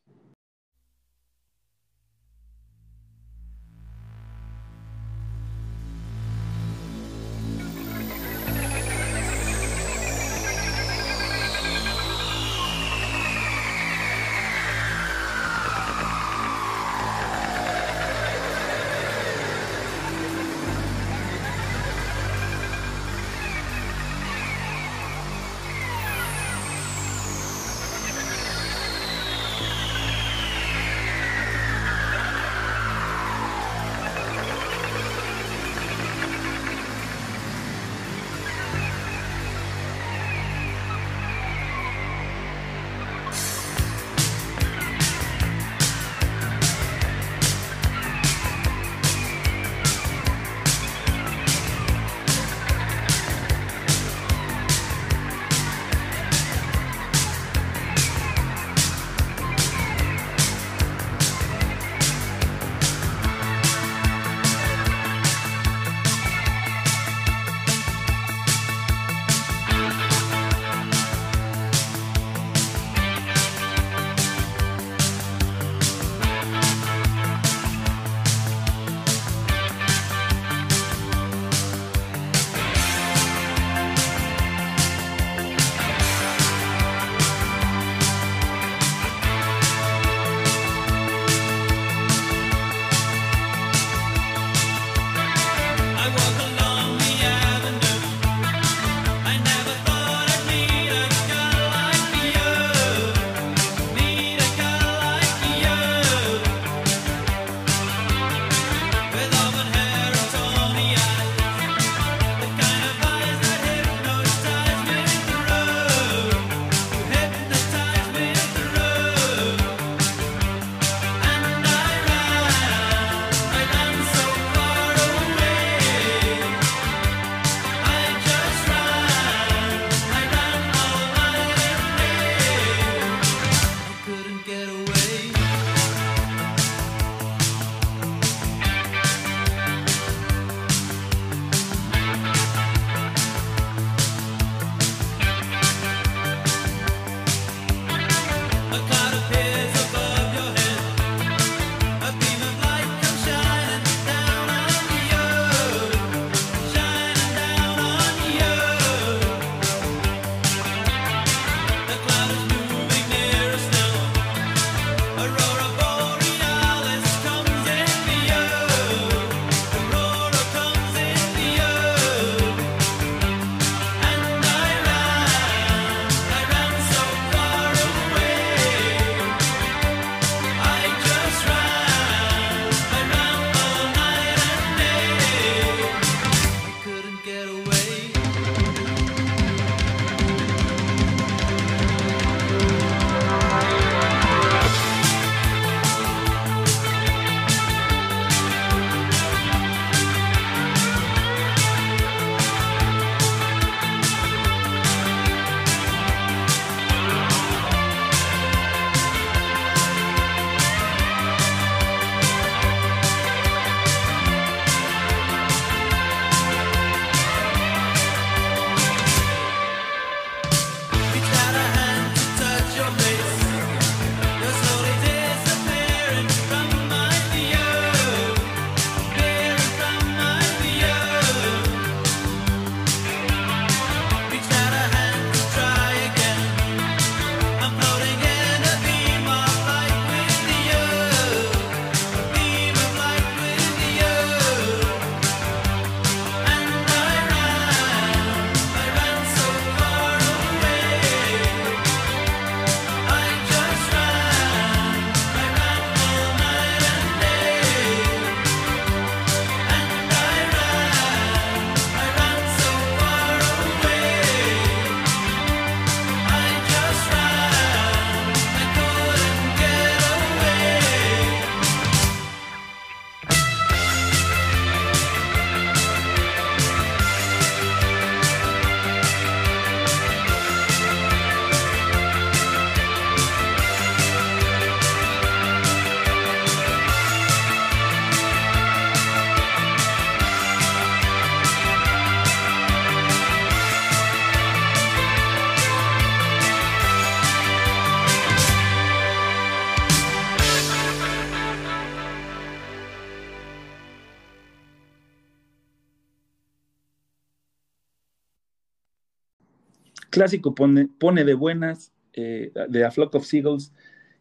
[SPEAKER 1] Clásico pone, pone de buenas, eh, de A Flock of Seagulls.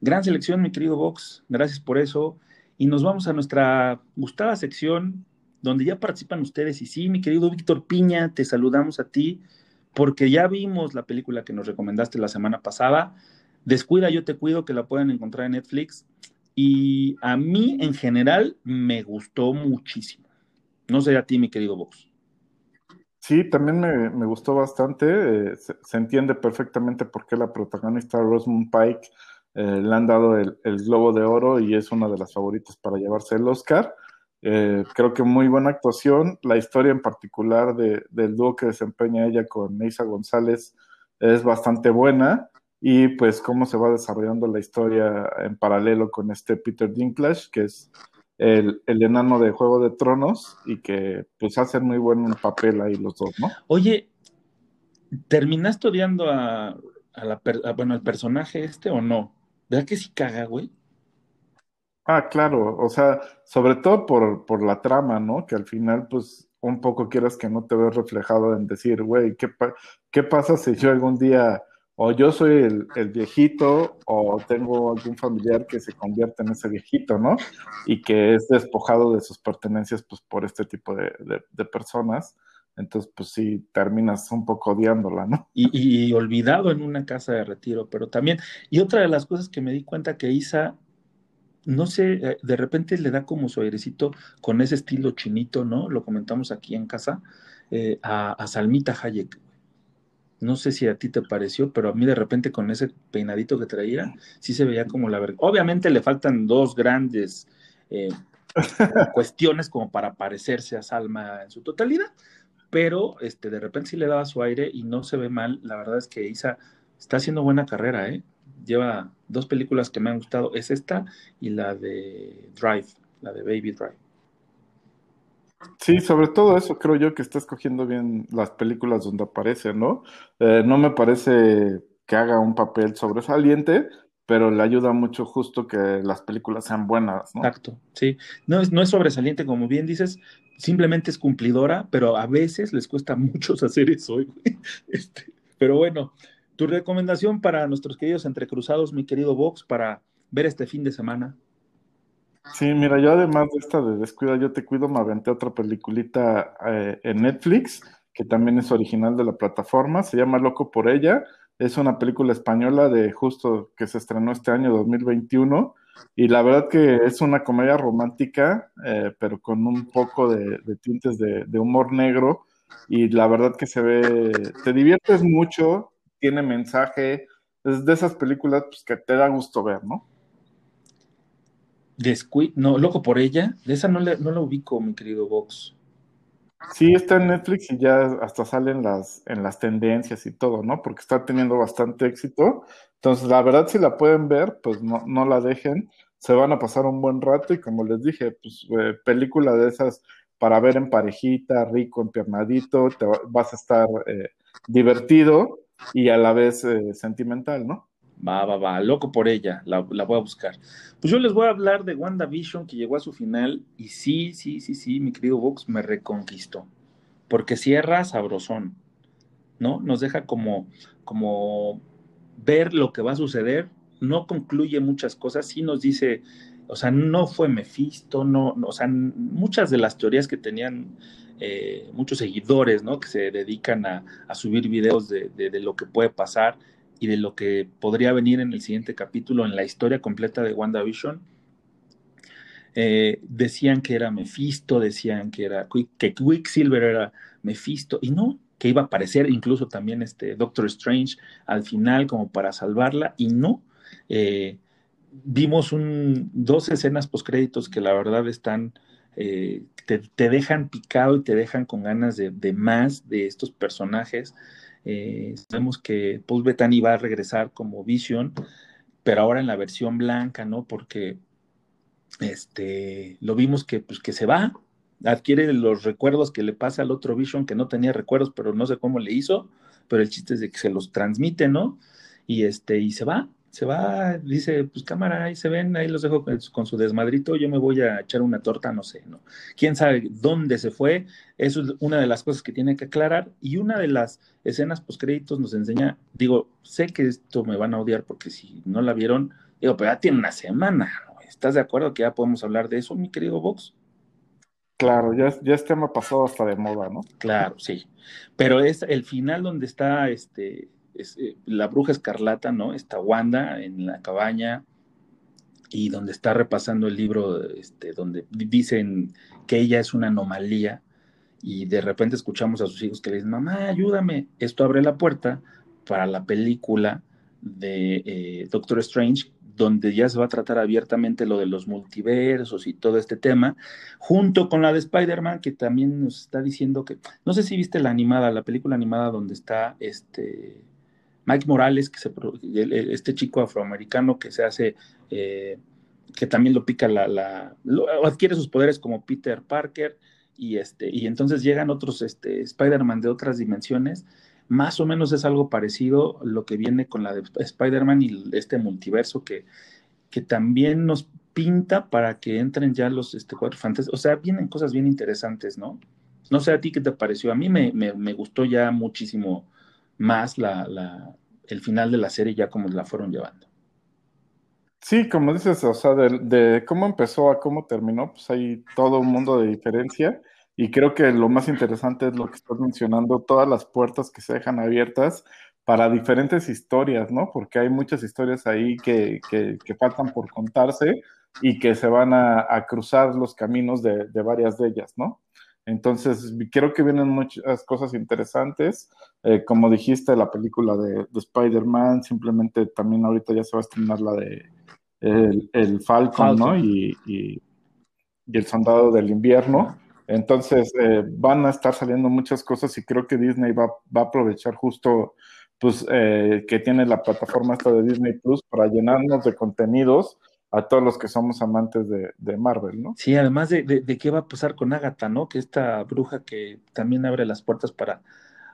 [SPEAKER 1] Gran selección, mi querido Vox, gracias por eso. Y nos vamos a nuestra gustada sección, donde ya participan ustedes. Y sí, mi querido Víctor Piña, te saludamos a ti, porque ya vimos la película que nos recomendaste la semana pasada. Descuida, yo te cuido, que la pueden encontrar en Netflix. Y a mí, en general, me gustó muchísimo. No sé a ti, mi querido Vox.
[SPEAKER 2] Sí, también me, me gustó bastante. eh, se, se entiende perfectamente por qué la protagonista Rosamund Pike eh, le han dado el, el Globo de Oro y es una de las favoritas para llevarse el Oscar. Eh, creo que muy buena actuación. La historia en particular de, del dúo que desempeña ella con Neisa González es bastante buena. Y pues cómo se va desarrollando la historia en paralelo con este Peter Dinklage, que es el, el enano de Juego de Tronos y que pues hacen muy buen papel ahí los dos, ¿no?
[SPEAKER 1] Oye, ¿terminaste odiando a, a la per- a, bueno, al personaje este o no? ¿Verdad que sí caga, güey?
[SPEAKER 2] Ah, claro, o sea, sobre todo por, por la trama, ¿no? Que al final, pues, un poco quieras que no te ves reflejado en decir, güey, ¿qué, pa- qué pasa si yo algún día, o yo soy el, viejito, o tengo algún familiar que se convierte en ese viejito, ¿no? Y que es despojado de sus pertenencias, pues, por este tipo de, personas. Entonces, pues sí, terminas un poco odiándola, ¿no?
[SPEAKER 1] Y, y olvidado en una casa de retiro, pero también, y otra de las cosas que me di cuenta que Isa, no sé, eh, de repente le da como su airecito con ese estilo chinito, ¿no? Lo comentamos aquí en casa, eh, a, a Salmita Hayek. No sé si a ti te pareció, pero a mí de repente con ese peinadito que traía, sí se veía como la verdad. Obviamente le faltan dos grandes eh, cuestiones como para parecerse a Salma en su totalidad, pero este, de repente sí le daba su aire y no se ve mal. La verdad es que Isa está haciendo buena carrera, ¿eh? Lleva dos películas que me han gustado, es esta y la de Drive, la de Baby Drive.
[SPEAKER 2] Sí, sobre todo eso creo yo que está escogiendo bien las películas donde aparece, ¿no? Eh, no me parece que haga un papel sobresaliente, pero le ayuda mucho justo que las películas sean buenas, ¿no?
[SPEAKER 1] Exacto, sí. No es, no es sobresaliente, como bien dices, simplemente es cumplidora, pero a veces les cuesta a muchos hacer eso. Este, pero bueno, tu recomendación para nuestros queridos entrecruzados, mi querido Vox, para ver este fin de semana.
[SPEAKER 2] Sí, mira, yo además de esta de Descuida, yo te cuido, me aventé otra peliculita eh, en Netflix, que también es original de la plataforma, se llama Loco por ella, es una película española de justo que se estrenó este año 2021, y la verdad que es una comedia romántica, eh, pero con un poco de, tintes de, de humor negro, y la verdad que se ve, te diviertes mucho, tiene mensaje, es de esas películas pues, que te da gusto ver, ¿no?
[SPEAKER 1] No, loco por ella, de esa no, le, no la ubico, mi querido Vox.
[SPEAKER 2] Sí, está en Netflix y ya hasta salen las, en las tendencias y todo, ¿no? Porque está teniendo bastante éxito. Entonces, la verdad, si la pueden ver, pues no, no la dejen. Se van a pasar un buen rato y como les dije, pues eh, película de esas para ver en parejita, rico, empiernadito, te va- vas a estar eh, divertido y a la vez eh, sentimental, ¿no?
[SPEAKER 1] Va, va, va, loco por ella, la, la voy a buscar. Pues yo les voy a hablar de WandaVision que llegó a su final y sí, sí, sí, sí, mi querido Vox me reconquistó, porque cierra sabrosón, ¿no? Nos deja como, como ver lo que va a suceder, no concluye muchas cosas, sí nos dice, o sea, no fue Mephisto, no, no, o sea, muchas de las teorías que tenían eh, muchos seguidores, ¿no? Que se dedican a, a subir videos de, de- de lo que puede pasar y de lo que podría venir en el siguiente capítulo, en la historia completa de WandaVision. Eh, decían que era Mephisto, decían que era que Quicksilver era Mephisto, y no, que iba a aparecer incluso también este Doctor Strange al final como para salvarla, y no. Eh, vimos un, dos escenas postcréditos que la verdad están, eh, te, te dejan picado y te dejan con ganas de, de más de estos personajes. Eh, sabemos que Paul va a regresar como Vision, pero ahora en la versión blanca, ¿no? Porque este, lo vimos que, pues, que se va, adquiere los recuerdos que le pasa al otro Vision que no tenía recuerdos, pero no sé cómo le hizo, pero el chiste es de que se los transmite, ¿no? Y este, y se va, se va, dice, pues cámara, ahí se ven, ahí los dejo con, su desmadrito, yo me voy a echar una torta, no sé, ¿no? ¿Quién sabe dónde se fue? Eso es una de las cosas que tiene que aclarar. Y una de las escenas postcréditos nos enseña, digo, sé que esto me van a odiar porque si no la vieron, digo, pero ya tiene una semana, ¿no? ¿Estás de acuerdo que ya podemos hablar de eso, mi querido Vox?
[SPEAKER 2] Claro, ya, ya es tema pasado hasta de moda, ¿no?
[SPEAKER 1] Claro, sí. Pero es el final donde está este, es, eh, la bruja escarlata, ¿no? Está Wanda en la cabaña y donde está repasando el libro, este, donde dicen que ella es una anomalía y de repente escuchamos a sus hijos que le dicen, mamá, ayúdame. Esto abre la puerta para la película de eh, Doctor Strange, donde ya se va a tratar abiertamente lo de los multiversos y todo este tema, junto con la de Spider-Man, que también nos está diciendo que, no sé si viste la animada, la película animada donde está este Mike Morales, que se, este chico afroamericano que se hace, eh, que también lo pica la, la adquiere sus poderes como Peter Parker, y este, y entonces llegan otros este, Spider-Man de otras dimensiones. Más o menos es algo parecido lo que viene con la de Spider-Man y este multiverso que, que también nos pinta para que entren ya los este, cuatro fantasmas. O sea, vienen cosas bien interesantes, ¿no? No sé a ti qué te pareció. A mí me, me, me gustó ya muchísimo más la, el final de la serie, ya como la fueron llevando.
[SPEAKER 2] Sí, como dices, o sea, de, cómo empezó a cómo terminó, pues hay todo un mundo de diferencia. Y creo que lo más interesante es lo que estás mencionando, todas las puertas que se dejan abiertas para diferentes historias, ¿no? Porque hay muchas historias ahí que, que, faltan por contarse y que se van a, cruzar los caminos de, varias de ellas, ¿no? Entonces, creo que vienen muchas cosas interesantes. Eh, como dijiste, la película de, de Spider-Man, simplemente también ahorita ya se va a estrenar la de el, el Falcon, Falcon, ¿no? Y, y, y, el Soldado del Invierno. Entonces, eh, van a estar saliendo muchas cosas y creo que Disney va, va a aprovechar justo, pues, eh, que tiene la plataforma esta de Disney Plus para llenarnos de contenidos a todos los que somos amantes de, de Marvel, ¿no?
[SPEAKER 1] Sí, además de, de, de, qué va a pasar con Agatha, ¿no? Que esta bruja que también abre las puertas para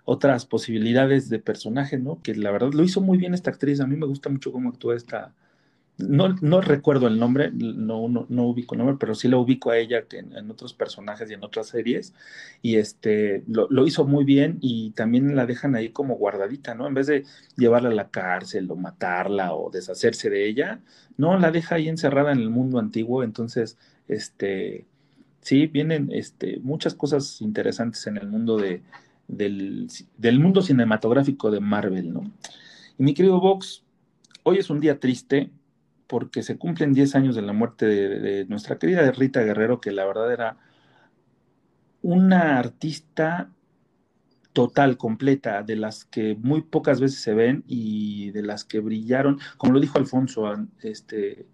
[SPEAKER 1] otras posibilidades de personaje, ¿no? Que la verdad lo hizo muy bien esta actriz, a mí me gusta mucho cómo actúa esta, no, no, recuerdo el nombre, no, no, ubico el nombre, pero sí lo ubico a ella en, otros personajes y en otras series. Y este lo, lo, hizo muy bien y también la dejan ahí como guardadita, ¿no? En vez de llevarla a la cárcel o matarla o deshacerse de ella, no, la deja ahí encerrada en el mundo antiguo. Entonces, este, sí, vienen este, muchas cosas interesantes en el mundo de, del, del mundo cinematográfico de Marvel, ¿no? Y mi querido Vox, hoy es un día triste porque se cumplen 10 años de la muerte de, de, nuestra querida Rita Guerrero, que la verdad era una artista total, completa, de las que muy pocas veces se ven y de las que brillaron, como lo dijo Alfonso, este,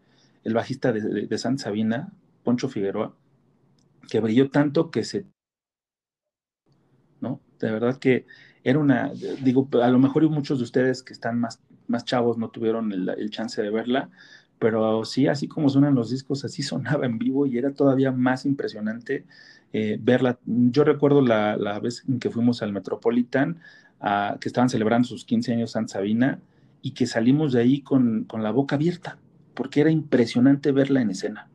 [SPEAKER 1] el bajista de, de, de Santa Sabina, Poncho Figueroa, que brilló tanto que se... ¿no? De verdad que era una, digo, a lo mejor muchos de ustedes que están más, más chavos no tuvieron el, el chance de verla, pero sí, así como suenan los discos, así sonaba en vivo y era todavía más impresionante eh, verla. Yo recuerdo la, la, vez en que fuimos al Metropolitan, uh, que estaban celebrando sus 15 años San Sabina, y que salimos de ahí con, con, la boca abierta, porque era impresionante verla en escena.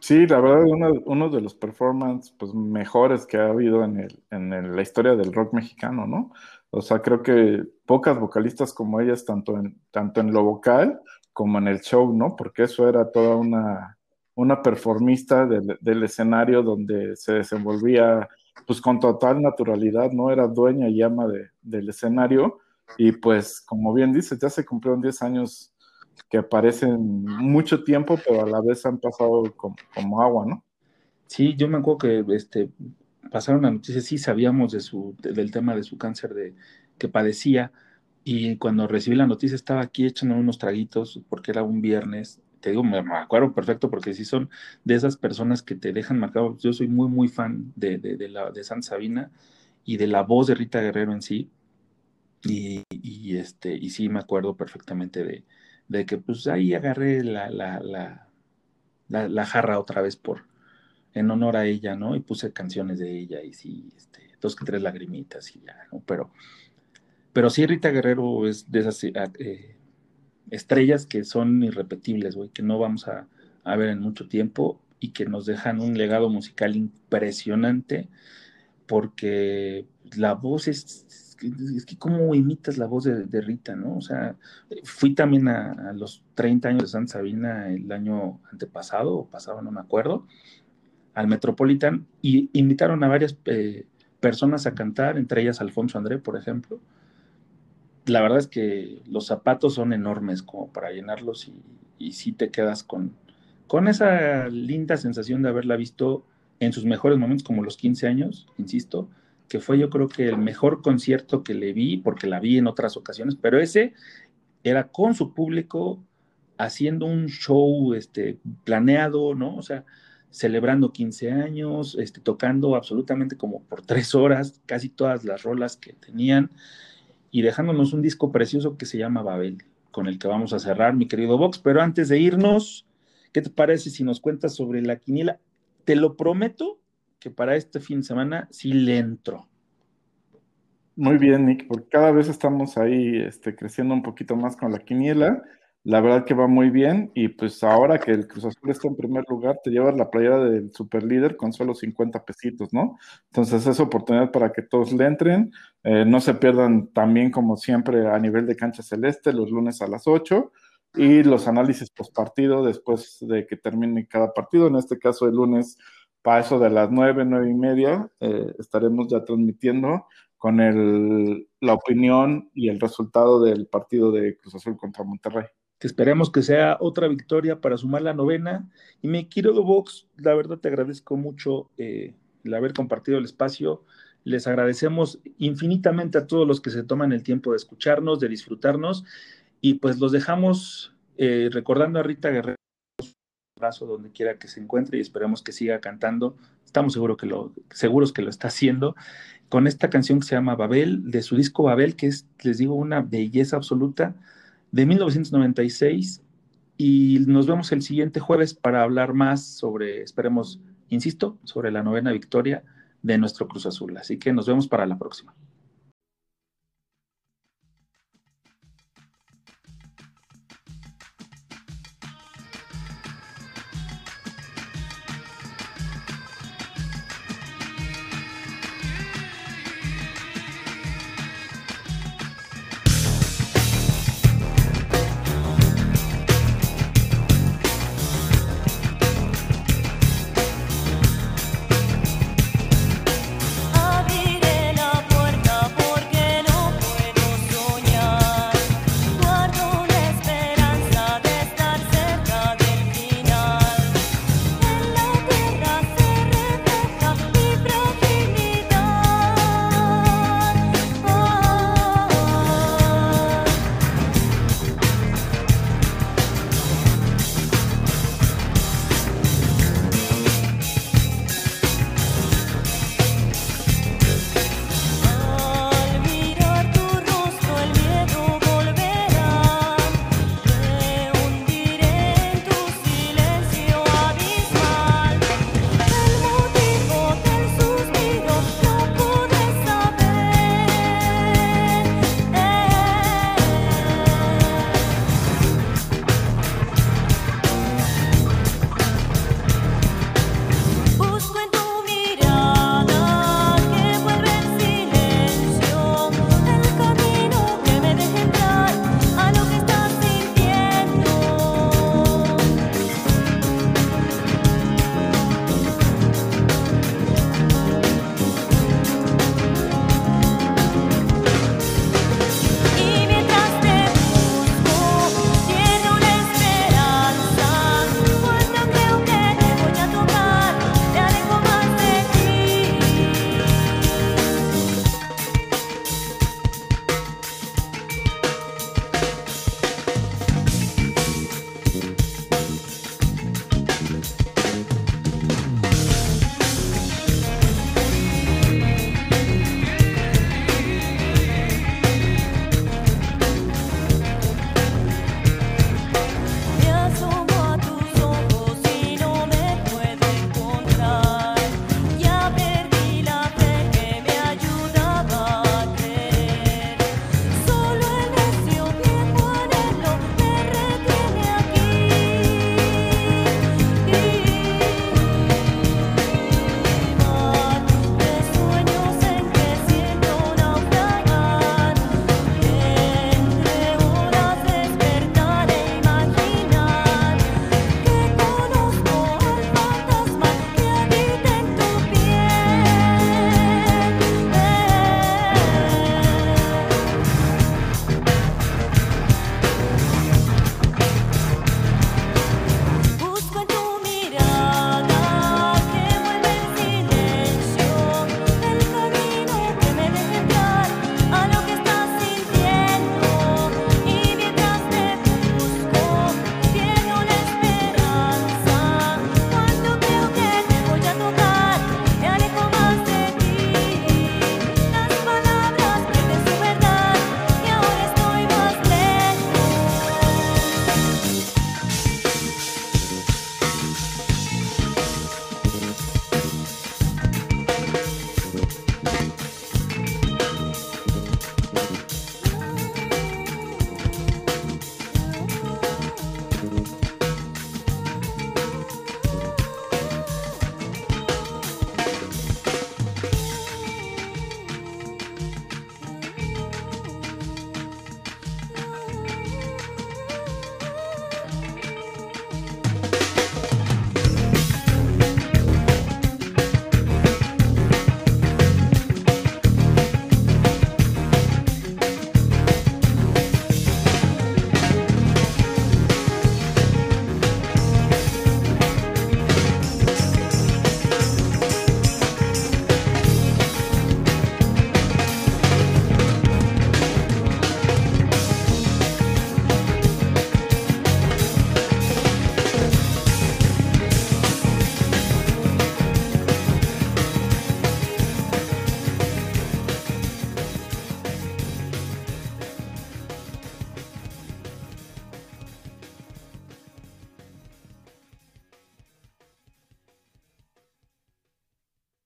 [SPEAKER 2] Sí, la verdad, uno, de los performances pues, mejores que ha habido en, el, en la historia del rock mexicano, ¿no? O sea, creo que pocas vocalistas como ellas, tanto en, tanto en lo vocal como en el show, ¿no? Porque eso era toda una, una performista del, del, escenario donde se desenvolvía pues con total naturalidad, ¿no? Era dueña y ama de, del escenario y pues como bien dices, ya se cumplieron 10 años que parecen mucho tiempo, pero a la vez han pasado como, como agua, ¿no?
[SPEAKER 1] Sí, yo me acuerdo que este, pasaron las noticias, sí sabíamos de su, de, del tema de su cáncer de, que padecía, y cuando recibí la noticia estaba aquí echando unos traguitos, porque era un viernes, te digo, me, me acuerdo perfecto, porque sí son de esas personas que te dejan marcado, yo soy muy, muy fan de, de, de la, de San Sabina y de la voz de Rita Guerrero en sí, y, y, este, y sí me acuerdo perfectamente de, de que pues ahí agarré la, la, la, la, la jarra otra vez por en honor a ella, ¿no? Y puse canciones de ella y sí, este, dos que tres lagrimitas y ya, ¿no? Pero, pero sí, Rita Guerrero es de esas, eh, estrellas que son irrepetibles, güey, que no vamos a, ver en mucho tiempo y que nos dejan un legado musical impresionante porque la voz es, es que cómo imitas la voz de, Rita, ¿no? O sea, fui también a, los 30 años de Santa Sabina el año antepasado o pasado, no me acuerdo, al Metropolitan y invitaron a varias eh, personas a cantar, entre ellas Alfonso André, por ejemplo. La verdad es que los zapatos son enormes como para llenarlos y, y sí te quedas con, con esa linda sensación de haberla visto en sus mejores momentos, como los 15 años, insisto, que fue yo creo que el mejor concierto que le vi, porque la vi en otras ocasiones, pero ese era con su público haciendo un show este, planeado, ¿no? O sea, celebrando 15 años, este, tocando absolutamente como por tres horas, casi todas las rolas que tenían, y dejándonos un disco precioso que se llama Babel, con el que vamos a cerrar, mi querido Vox. Pero antes de irnos, ¿qué te parece si nos cuentas sobre la quiniela? Te lo prometo que para este fin de semana sí le entro.
[SPEAKER 2] Muy bien, Nick, porque cada vez estamos ahí este, creciendo un poquito más con la quiniela. La verdad que va muy bien y pues ahora que el Cruz Azul está en primer lugar, te llevas la playera del super líder con solo 50 pesitos, ¿no? Entonces es oportunidad para que todos le entren. Eh, no se pierdan también como siempre a nivel de cancha celeste los lunes a las 8 y los análisis post partido después de que termine cada partido. En este caso el lunes para eso de las 9, 9 y media eh, estaremos ya transmitiendo con el, la opinión y el resultado del partido de Cruz Azul contra Monterrey
[SPEAKER 1] que esperemos que sea otra victoria para sumar la novena. Y mi querido Vox, la verdad te agradezco mucho eh, el haber compartido el espacio. Les agradecemos infinitamente a todos los que se toman el tiempo de escucharnos, de disfrutarnos. Y pues los dejamos eh, recordando a Rita Guerrero un abrazo donde quiera que se encuentre y esperemos que siga cantando. Estamos seguros que lo, seguros que lo está haciendo con esta canción que se llama Babel, de su disco Babel, que es, les digo, una belleza absoluta de 1996 y nos vemos el siguiente jueves para hablar más sobre, esperemos, insisto, sobre la novena victoria de nuestro Cruz Azul. Así que nos vemos para la próxima.